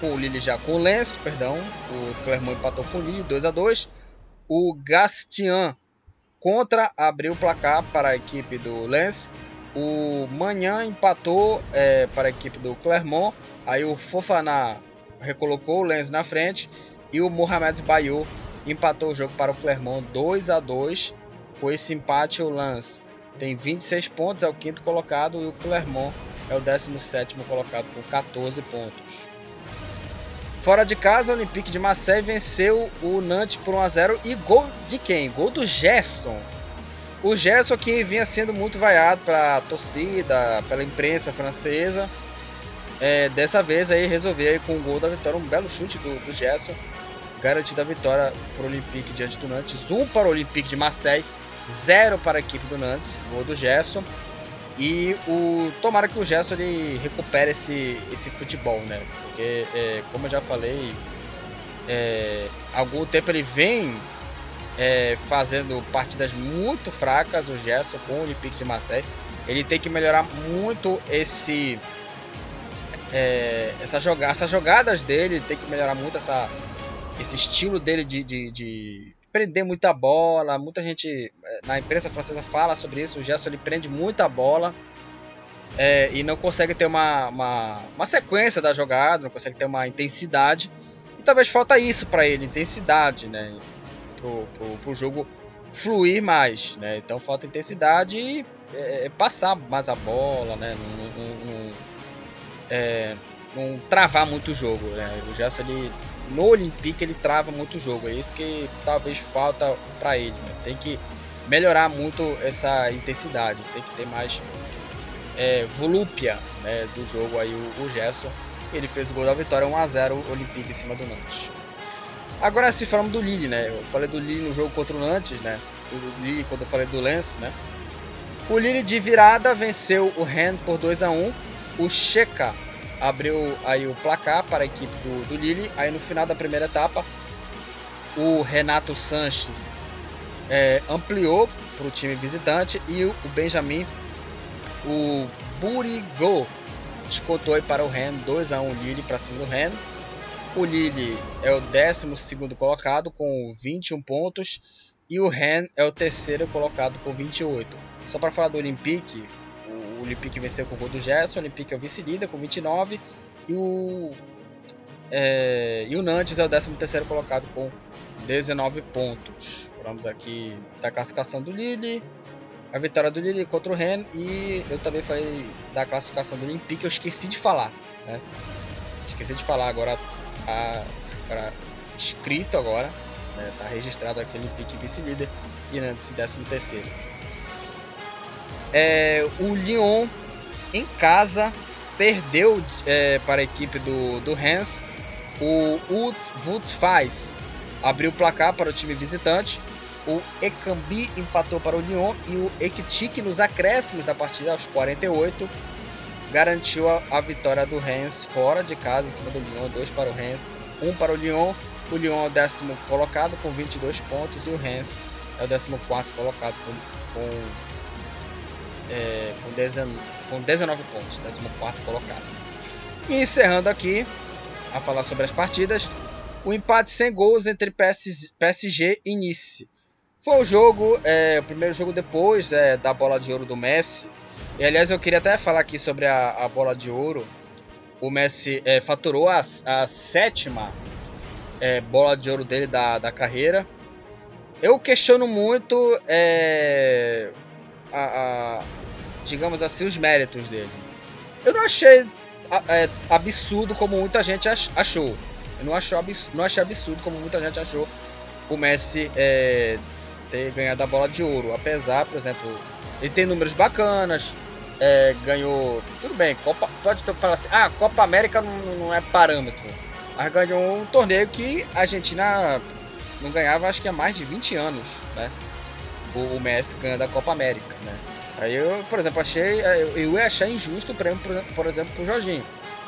com o Lille já com o Lens, perdão. O Clermont empatou com o Lille 2 a 2. O Gastian contra abriu o placar para a equipe do Lens. O Manhã empatou é, para a equipe do Clermont. Aí o Fofana recolocou o Lens na frente e o Mohamed Bayou empatou o jogo para o Clermont 2 a 2. Com esse empate o Lens tem 26 pontos, é o quinto colocado, e o Clermont é o 17 colocado com 14 pontos. Fora de casa, o Olympique de Marseille venceu o Nantes por 1 a 0 e gol de quem? Gol do Gerson. O Gerson que vinha sendo muito vaiado pela torcida, pela imprensa francesa. é, dessa vez aí resolver aí com o gol da vitória, um belo chute do, do Gerson, garantida a vitória para o Olympique diante do Nantes, um para o Olympique de Marseille, zero para a equipe do Nantes, gol do Gerson. E o tomara que o Gerson ele recupere esse, esse futebol, né? Porque é, como eu já falei, é, algum tempo ele vem é, fazendo partidas muito fracas, o Gerson com o Olympique de Marseille. Ele tem que melhorar muito esse é, essa joga essas jogadas dele, tem que melhorar muito essa, esse estilo dele de, de, de, prender muita bola. Muita gente é, na imprensa francesa fala sobre isso. O Gerson ele prende muita bola é, e não consegue ter uma, uma, uma, sequência da jogada, não consegue ter uma intensidade. E talvez falta isso para ele, intensidade, né? Pro, pro, pro jogo fluir mais, né? Então falta intensidade e é, passar mais a bola, né? Não, não, não, é, não travar muito o jogo, né? O Gerson ele no Olympique ele trava muito o jogo, é isso que talvez falta para ele, né? Tem que melhorar muito essa intensidade, tem que ter mais é, volúpia né, do jogo aí o, o Gerson. Ele fez o gol da vitória 1 a 0 o Olympique em cima do Nantes. Agora se falamos do Lille, né? Eu falei do Lille no jogo contra o Nantes, né? O Lille quando eu falei do Lens, né? O Lille de virada venceu o Rennes por 2 a 1. O Checa abriu aí o placar para a equipe do, do Lille. Aí no final da primeira etapa, o Renato Sanches é, ampliou para o time visitante e o, o Benjamin, o Burigo, descontou aí para o Rennes 2 a 1 Lille para cima do Rennes. O Lille é o 12 colocado com 21 pontos e o Rennes é o terceiro colocado com 28. Só para falar do Olympique, o Olympique venceu com o gol do Gerson, o Olympique é o vice-líder com 29 e o, é, e o Nantes é o 13 terceiro colocado com 19 pontos. Falamos aqui da classificação do Lille, a vitória do Lille contra o Rennes e eu também falei da classificação do Olympique, eu esqueci de falar, né? Esqueci de falar agora tá, agora escrito agora, né? Tá registrado aqui no pique vice-líder e antes 13 terceiro. É, o Lyon em casa perdeu é, para a equipe do, do Hans. O Woods faz abriu o placar para o time visitante. O Ekambi empatou para o Lyon e o Ekitik nos acréscimos da partida aos 48 garantiu a, a vitória do Rennes fora de casa em cima do Lyon, 2 para o Rennes, 1 um para o Lyon. O Lyon é o décimo colocado com 22 pontos e o Rennes é o décimo quarto colocado com, com, é, com, 19, com 19 pontos, décimo quarto colocado. E encerrando aqui a falar sobre as partidas, o empate sem gols entre PS, PSG e Nice. Foi o jogo, é, o primeiro jogo depois é, da bola de ouro do Messi, e aliás, eu queria até falar aqui sobre a, a bola de ouro. O Messi é, faturou a, a sétima é, bola de ouro dele da, da carreira. Eu questiono muito, é, a, a, digamos assim, os méritos dele. Eu não achei é, absurdo como muita gente achou. Eu não, achou não achei absurdo como muita gente achou o Messi é, ter ganhado a bola de ouro. Apesar, por exemplo, ele tem números bacanas, é, ganhou. Tudo bem, Copa, pode falar assim, ah, Copa América não, não, é parâmetro. Mas ganhou um torneio que a Argentina não ganhava acho que há mais de 20 anos, né? O, Messi ganha da Copa América, né? Aí eu, por exemplo, achei. Eu, ia achar injusto o prêmio, por, por exemplo, pro Jorginho.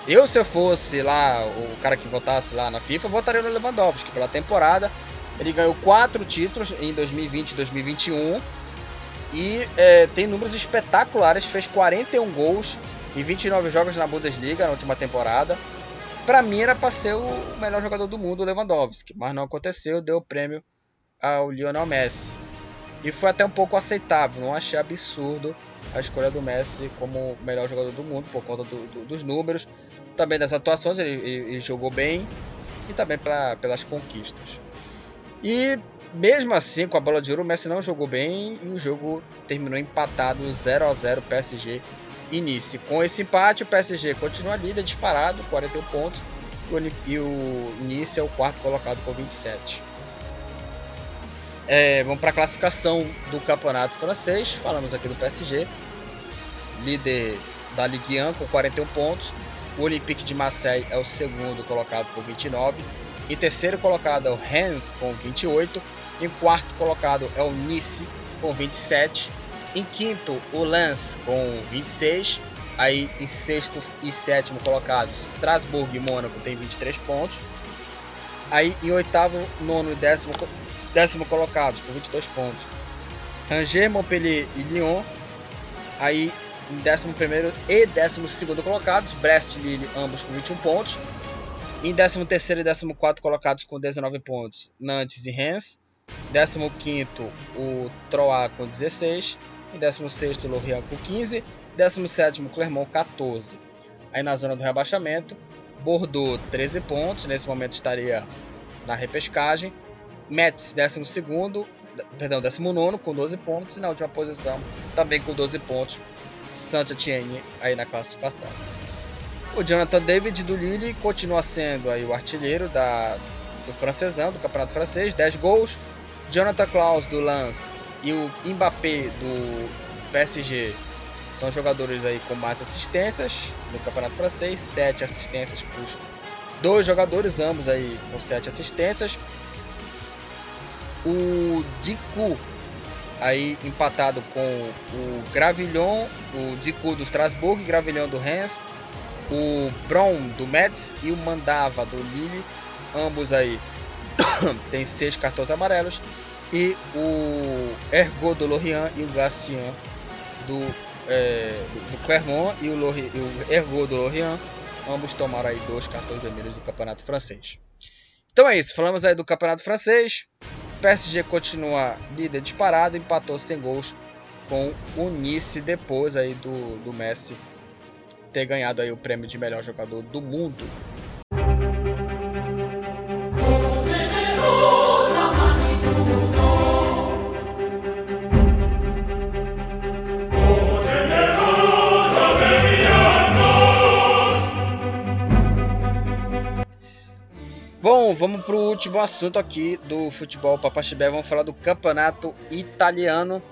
Eu, se eu fosse lá, o cara que votasse lá na FIFA, votaria no Lewandowski. Pela temporada, ele ganhou quatro títulos em 2020 e 2021 e é, tem números espetaculares, fez 41 gols em 29 jogos na Bundesliga na última temporada. Para mim era para ser o melhor jogador do mundo, o Lewandowski, mas não aconteceu, deu o prêmio ao Lionel Messi. E foi até um pouco aceitável, não achei absurdo a escolha do Messi como o melhor jogador do mundo por conta do, do, dos números, também das atuações, ele, ele, ele jogou bem e também pra, pelas conquistas. E mesmo assim, com a bola de ouro, o Messi não jogou bem e o jogo terminou empatado 0 a 0 PSG e Nice. Com esse empate, o PSG continua líder disparado, 41 pontos, e o Nice é o quarto colocado com 27. É, vamos para a classificação do campeonato francês. Falamos aqui do PSG, líder da Ligue 1 com 41 pontos. O Olympique de Marseille é o segundo colocado com 29. Em terceiro colocado é o Rennes com 28. Em quarto colocado é o Nice com 27. Em quinto, o Lens com 26. Aí em sexto e sétimo colocados, Strasbourg e Mônaco tem 23 pontos. Aí em oitavo, nono e décimo, décimo colocados com 22 pontos. Angers, Montpellier e Lyon. Aí em décimo primeiro e décimo segundo colocados, Brest e Lille, ambos com 21 pontos. Em décimo terceiro e décimo quarto colocados com 19 pontos, Nantes e Rennes. Décimo quinto, o Troyes com 16. Em décimo sexto, Lorient com 15. 17º Clermont 14. Aí na zona do rebaixamento, Bordeaux 13 pontos, nesse momento estaria na repescagem. Metz 12º, perdão, 19 com 12 pontos e na última posição também com 12 pontos. Saint-Étienne aí na classificação. O Jonathan David do Lille continua sendo aí o artilheiro da, do francesão, do campeonato francês, 10 gols. Jonathan Klaus do Lens e o Mbappé do PSG são jogadores aí com mais assistências no Campeonato Francês, sete assistências para os dois jogadores, ambos aí com sete assistências. O Dicu aí empatado com o Gravillon, o Dicu do Strasbourg, Gravillon do Rennes, o Bron do Metz e o Mandava do Lille, ambos aí tem seis cartões amarelos e o Ergo do Lorient e o Gastien do é, do Clermont e o, Lorient, o Ergo do Lorient. Ambos tomaram aí dois cartões vermelhos do campeonato francês. Então é isso, falamos aí do campeonato francês. PSG continua líder disparado, empatou sem gols com o Nice depois aí do, do Messi ter ganhado aí o prêmio de melhor jogador do mundo Bom, vamos para o último assunto aqui do futebol Papaxibé. Vamos falar do campeonato italiano.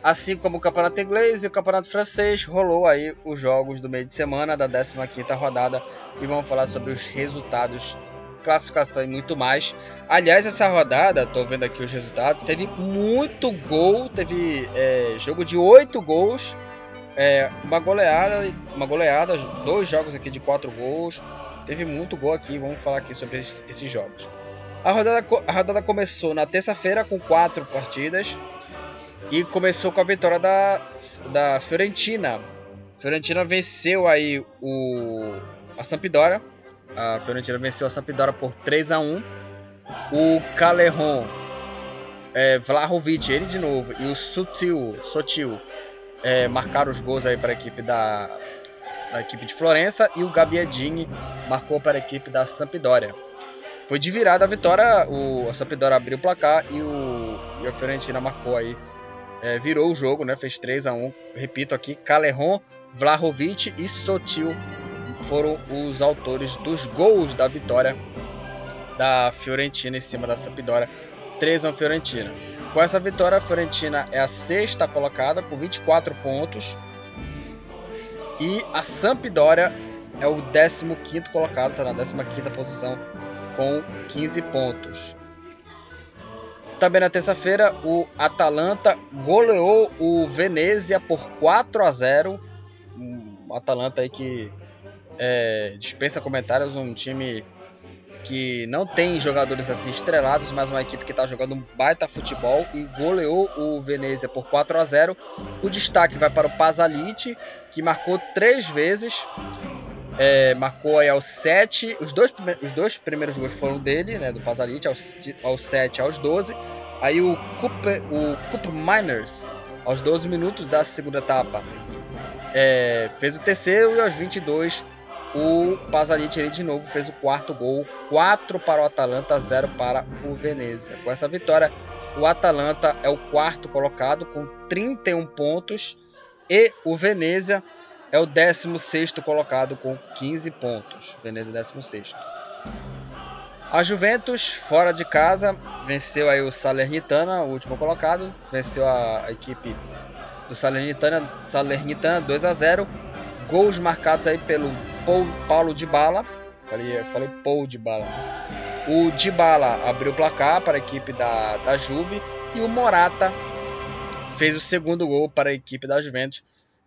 Assim como o campeonato inglês e o campeonato francês, rolou aí os jogos do meio de semana da 15ª rodada e vamos falar sobre os resultados, classificação e muito mais. Aliás, essa rodada, tô vendo aqui os resultados, teve muito gol, teve é, jogo de 8 gols, é, uma goleada, uma goleada, dois jogos aqui de 4 gols, Teve muito gol aqui, vamos falar aqui sobre esses jogos. A rodada, a rodada começou na terça-feira com quatro partidas e começou com a vitória da, da Fiorentina. Fiorentina venceu aí o a Sampdoria. A Fiorentina venceu a Sampdoria por 3 a 1. O Calerron, é, Vlahovic, ele de novo, e o Sutil, Sotil é, marcaram os gols aí para a equipe da, da equipe de Florença e o Gabbiadini marcou para a equipe da Sampdoria. Foi de virada a vitória, o, a Sampdoria abriu o placar e, o, e a Fiorentina marcou aí, é, virou o jogo, né, fez 3 a 1 Repito aqui, Calerron, Vlahovic e Sotil foram os autores dos gols da vitória da Fiorentina em cima da Sampdoria, 3 a 1 Fiorentina. Com essa vitória, a Fiorentina é a sexta colocada com 24 pontos e a Sampdoria é o 15 colocado, está na 15 posição com 15 pontos. Também na terça-feira, o Atalanta goleou o Venezia por 4 a 0. Um Atalanta aí que é, dispensa comentários, um time que não tem jogadores assim estrelados, mas uma equipe que está jogando um baita futebol e goleou o Venezia por 4 a 0. O destaque vai para o Pasalic, que marcou três vezes. É, marcou aí aos 7. Os dois, os dois primeiros gols foram dele, né, do Pasalic, aos, aos 7 aos 12. Aí o Cup, o Cup Miners, aos 12 minutos da segunda etapa, é, fez o terceiro e aos 22 o Pasalic de novo fez o quarto gol, 4 para o Atalanta, 0 para o Venezia. Com essa vitória, o Atalanta é o quarto colocado com 31 pontos e o Venezia é o 16 colocado com 15 pontos. Venezia 16. A Juventus, fora de casa, venceu aí o Salernitana, o último colocado, venceu a, a equipe do Salernitana, Salernitana 2 a 0 gols marcados aí pelo Paul, Paulo de Bala. Falei, falei Paul de Bala. O de Bala abriu o placar para a equipe da, da Juve e o Morata fez o segundo gol para a equipe da Juventus.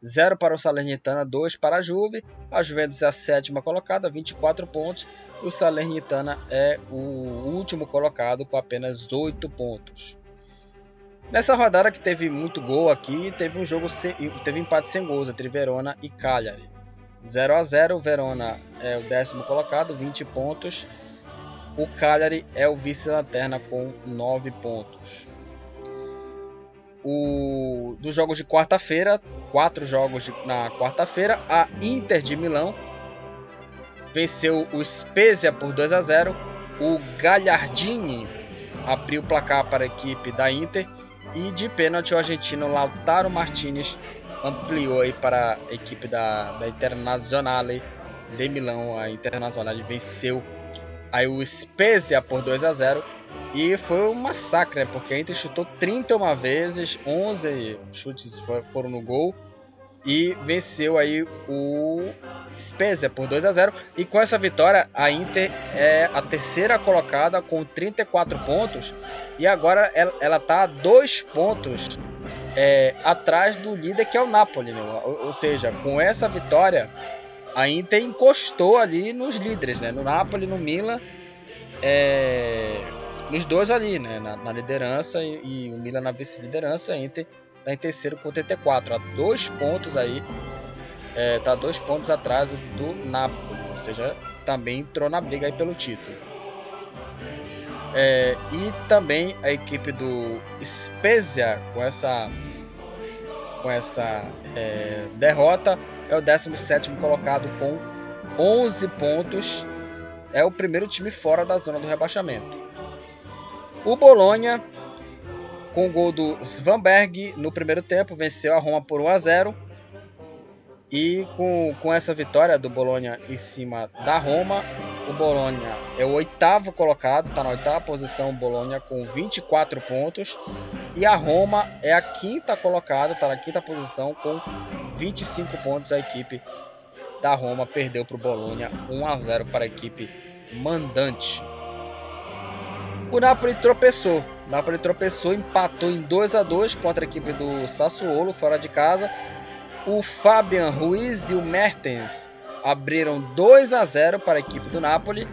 0 para o Salernitana, 2 para a Juve. A Juventus é a sétima colocada, 24 pontos. E o Salernitana é o último colocado com apenas 8 pontos. Nessa rodada que teve muito gol aqui, teve um jogo sem, teve empate sem gols entre Verona e Cagliari. 0 a 0, Verona é o décimo colocado, 20 pontos. O Cagliari é o vice-lanterna com 9 pontos. O, dos jogos de quarta-feira, quatro jogos de, na quarta-feira, a Inter de Milão venceu o Spezia por 2 a 0. O Gagliardini abriu o placar para a equipe da Inter e de pênalti o argentino Lautaro Martinez ampliou aí para a equipe da, da Internazionale de Milão. A Internazionale venceu aí o Spezia por 2 a 0 e foi um massacre, né? porque a Inter chutou 31 vezes, 11 chutes foram no gol e venceu aí o Spezia por 2 a 0 e com essa vitória a Inter é a terceira colocada com 34 pontos e agora ela, ela tá a dois pontos é, atrás do líder que é o Napoli, né? ou, ou, seja, com essa vitória a Inter encostou ali nos líderes, né? no Napoli, no Milan, é, nos dois ali, né? na, na liderança e, e, o Milan na vice-liderança, a Inter está em terceiro com 84, a dois pontos aí é, tá dois pontos atrás do Napoli, ou seja, também entrou na briga aí pelo título. É, e também a equipe do Spezia com essa com essa é, derrota é o 17 colocado com 11 pontos. É o primeiro time fora da zona do rebaixamento. O Bolonha, com o gol do Svanberg no primeiro tempo, venceu a Roma por 1 a 0. E com, com essa vitória do Bolonha em cima da Roma, o Bolonha é o oitavo colocado, está na oitava posição, o Bolonha com 24 pontos. E a Roma é a quinta colocada, está na quinta posição com 25 pontos. A equipe da Roma perdeu para o Bolonha 1 a 0 para a equipe mandante. O Napoli tropeçou. Napoli tropeçou, empatou em 2 a 2 contra a equipe do Sassuolo fora de casa. O Fabian Ruiz e o Mertens abriram 2 a 0 para a equipe do Napoli.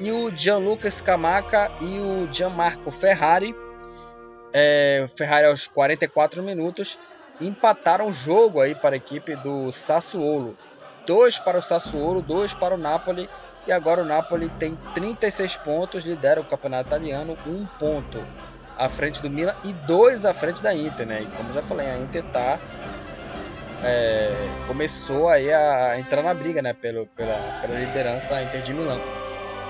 E o Gianluca Scamacca e o Gianmarco Ferrari, é, Ferrari aos 44 minutos, empataram o jogo aí para a equipe do Sassuolo. Dois para o Sassuolo, dois para o Napoli e agora o Napoli tem 36 pontos, lidera o campeonato italiano, um ponto à frente do Milan e dois à frente da Inter, né? E como já falei, a Inter está é, começou aí a entrar na briga, né, pelo, pela, pela liderança a Inter de Milão.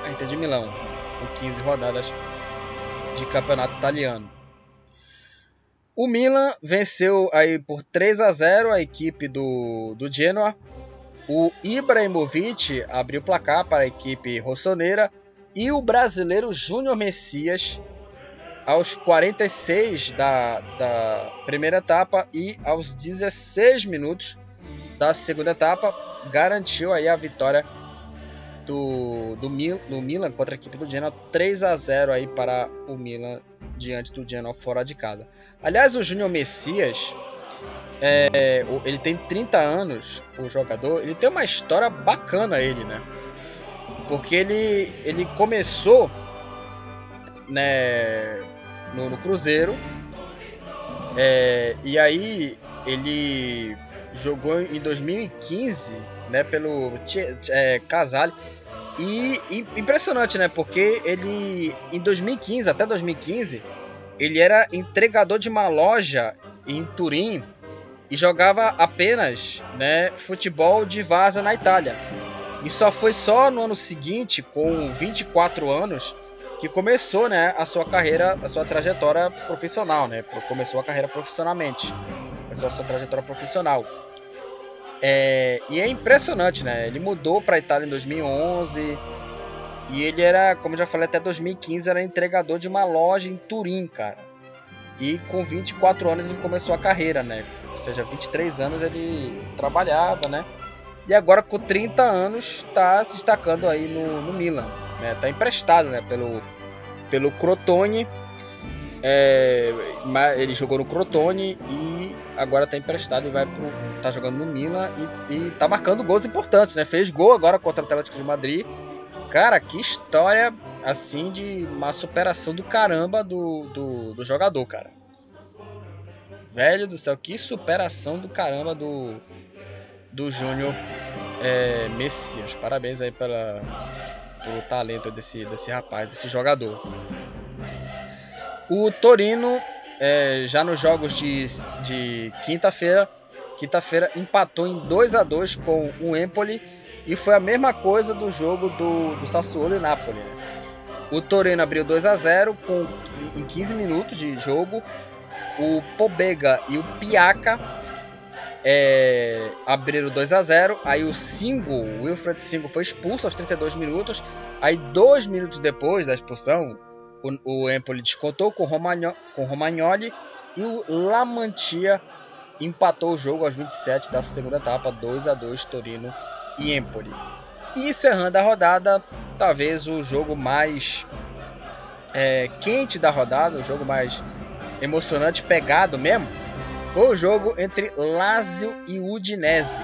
A Inter de Milão, com 15 rodadas de campeonato italiano. O Milan venceu aí por 3 a 0 a equipe do, do Genoa. O Ibrahimovic abriu o placar para a equipe rossoneira e o brasileiro Júnior Messias aos 46 da, da primeira etapa e aos 16 minutos da segunda etapa garantiu aí a vitória do, do, Mil, do Milan contra a equipe do Genoa 3 a 0 aí para o Milan diante do Genoa fora de casa. Aliás, o Júnior Messias é, ele tem 30 anos, o jogador, ele tem uma história bacana ele, né? Porque ele, ele começou né, no, no Cruzeiro. É, e aí ele jogou em 2015, né, pelo é, Casale. E, e impressionante, né? Porque ele em 2015, até 2015, ele era entregador de uma loja em Turim e jogava apenas, né, futebol de vaza na Itália. E só foi só no ano seguinte, com 24 anos, que começou, né, a sua carreira, a sua trajetória profissional, né? Começou a carreira profissionalmente, começou a sua trajetória profissional. É, e é impressionante, né? Ele mudou para a Itália em 2011 e ele era, como já falei, até 2015 era entregador de uma loja em Turim, cara. E com 24 anos ele começou a carreira, né? Ou seja, 23 anos ele trabalhava, né? E agora com 30 anos está se destacando aí no, no Milan. Né? Tá emprestado né? pelo, pelo Crotone. É, ele jogou no Crotone e agora está emprestado e vai pro, tá jogando no Milan e, e tá marcando gols importantes, né? Fez gol agora contra o Atlético de Madrid. Cara, que história assim de uma superação do caramba do, do, do jogador, cara. Velho do céu, que superação do caramba do, do Júnior é, Messias. Parabéns aí pela, pelo talento desse, desse rapaz, desse jogador. O Torino, é, já nos jogos de, de quinta-feira, quinta-feira empatou em 2 a 2 com o Empoli e foi a mesma coisa do jogo do, do Sassuolo e Napoli. O Torino abriu 2 a 0 com, em 15 minutos de jogo. O Pobega e o Piaca é, abriram 2 a 0 Aí o Singo, o Wilfred Singo, foi expulso aos 32 minutos. Aí, dois minutos depois da expulsão, o, o Empoli descontou com, Romagno, com Romagnoli. E o Lamantia empatou o jogo aos 27 da segunda etapa, 2 a 2 Torino e Empoli. E encerrando a rodada, talvez o jogo mais é, quente da rodada, o jogo mais emocionante, pegado mesmo, foi o jogo entre Lazio e Udinese.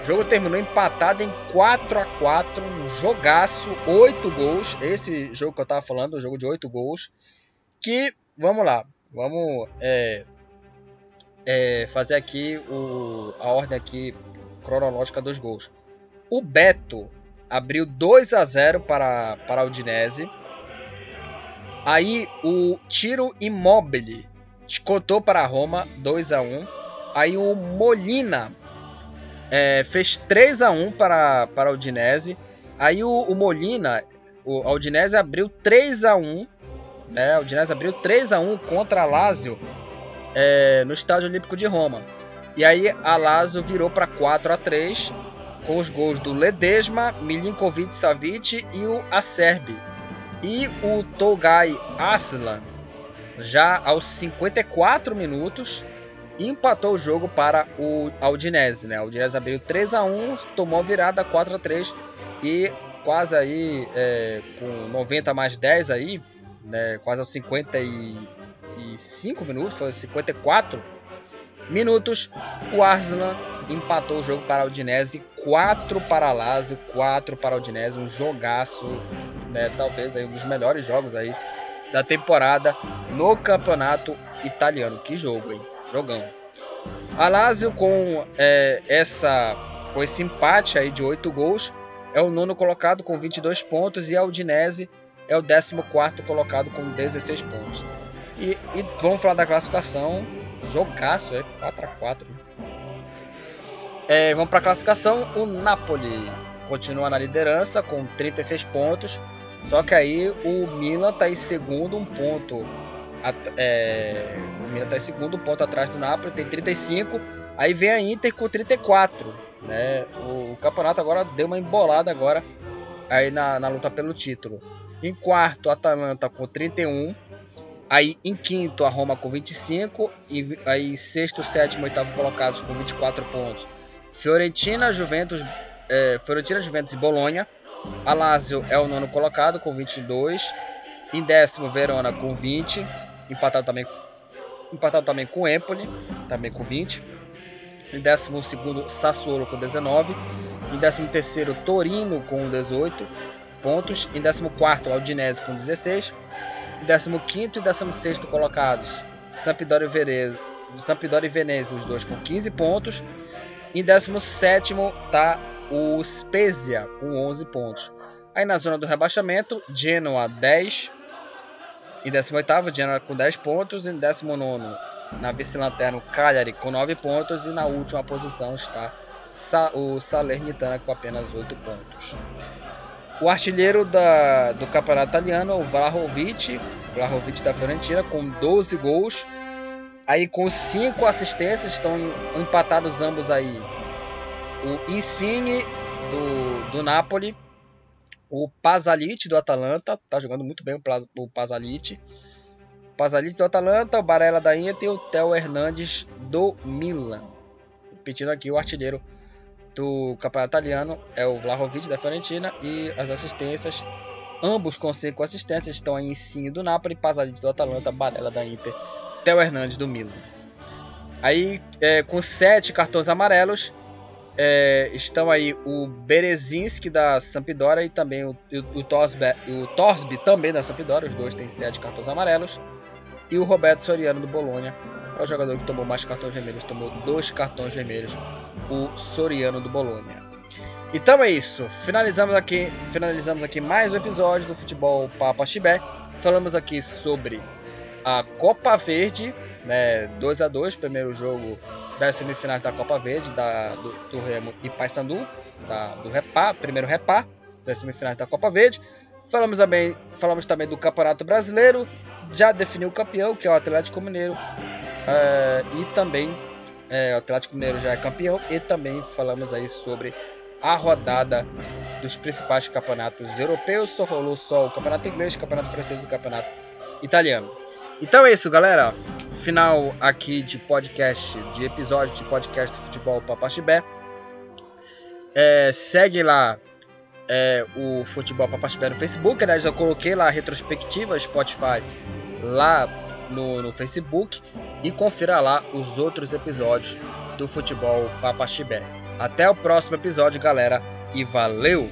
O jogo terminou empatado em 4 a 4 um jogaço, 8 gols. Esse jogo que eu tava falando, o jogo de 8 gols. Que, vamos lá, vamos é, é, fazer aqui o, a ordem aqui cronológica dos gols. O Beto abriu 2 a 0 para, para a Udinese. Aí o Tiro Immobile descontou para a Roma 2 a 1 Aí o Molina é, fez 3 a 1 para, para a Udinese. Aí o, o Molina, o, a Udinese abriu 3 a 1 né? A Udinese abriu 3 a 1 contra a Lazio é, no Estádio Olímpico de Roma. E aí a Lazio virou para 4 a 3 com os gols do Ledesma, Milinkovic Savic e o Acerbi. E o Togai Aslan já aos 54 minutos, empatou o jogo para o Aldinese. Né? O Aldinese abriu 3 a 1 tomou virada 4 a 3 e quase aí é, com 90 mais 10 aí, né, quase aos 55 minutos, foi 54 minutos, o Arsenal empatou o jogo para o Udinese, 4 para Lazio, 4 para o Udinese, um jogaço, né, talvez aí um dos melhores jogos aí da temporada no campeonato italiano. Que jogo, hein? Jogão. A Lazio com é, essa com esse empate aí de 8 gols é o nono colocado com 22 pontos e a Udinese é o 14 colocado com 16 pontos. E, e, vamos falar da classificação. Jogaço, é 4 a 4 é, Vamos para a classificação. O Napoli continua na liderança com 36 pontos. Só que aí o Milan está em segundo, um ponto. É, o Milan está em segundo, um ponto atrás do Napoli, tem 35. Aí vem a Inter com 34. Né? O, o campeonato agora deu uma embolada agora aí na, na luta pelo título. Em quarto, a Atalanta com 31. Aí em quinto, a Roma com 25. E aí sexto, sétimo, oitavo colocados com 24 pontos. Fiorentina, Juventus, é, Fiorentina, Juventus e Bolonha a é o nono colocado com 22. Em décimo, Verona com 20. Empatado também, empatado também com Empoli, também com 20. Em décimo segundo, Sassuolo com 19. Em décimo terceiro, Torino com 18 pontos. Em décimo quarto, Aldinese com 16. Em décimo quinto e décimo sexto colocados, Sampdoria e Veneza, Sampdoria e Veneza, os dois com 15 pontos. Em décimo sétimo está o Spezia com 11 pontos. Aí na zona do rebaixamento, Genoa 10. Em 18º, Genoa com 10 pontos. Em 19 na vice-lanterna, Cagliari com 9 pontos. E na última posição está o Salernitana com apenas 8 pontos. O artilheiro da, do campeonato italiano, o Vlahovic, Vlahovic da Fiorentina, com 12 gols. Aí com 5 assistências, estão empatados ambos aí o Insigne do, do Napoli, o Pasalite do Atalanta, tá jogando muito bem o Pasalite. O Pasalite do Atalanta, o Barella da Inter e o Theo Hernandes do Milan. Repetindo aqui o artilheiro do campeonato italiano é o Vlahovic da Fiorentina e as assistências, ambos com cinco assistências, estão em Insigne do Napoli, Pazadic do Atalanta, Barella da Inter, Theo Hernandes do Milan. Aí, é, com sete cartões amarelos, é, estão aí o Berezinski da Sampdoria e também o, o, o, Torsby, o Torsby também da Sampdoria, os dois têm sete cartões amarelos. E o Roberto Soriano do Bolonha é o jogador que tomou mais cartões vermelhos, tomou dois cartões vermelhos, o Soriano do Bolonha. Então é isso, finalizamos aqui, finalizamos aqui mais um episódio do Futebol Papa Chibé. Falamos aqui sobre a Copa Verde, né, 2 a 2 primeiro jogo das semifinais da Copa Verde, da, do, do Remo e Paysandu, da, do Repá, primeiro Repá, das semifinais da Copa Verde. Falamos também, falamos também do Campeonato Brasileiro, já definiu o campeão, que é o Atlético Mineiro, uh, e também é, o Atlético Mineiro já é campeão, e também falamos aí sobre a rodada dos principais campeonatos europeus, só rolou só o Campeonato Inglês, o Campeonato Francês e o Campeonato Italiano. Então é isso, galera. Final aqui de podcast, de episódio de podcast de futebol Papaxibé. É, segue lá é, o Futebol Papaxibé no Facebook. Aliás, eu coloquei lá a retrospectiva Spotify lá no, no Facebook. E confira lá os outros episódios do Futebol Papaxibé. Até o próximo episódio, galera. E valeu!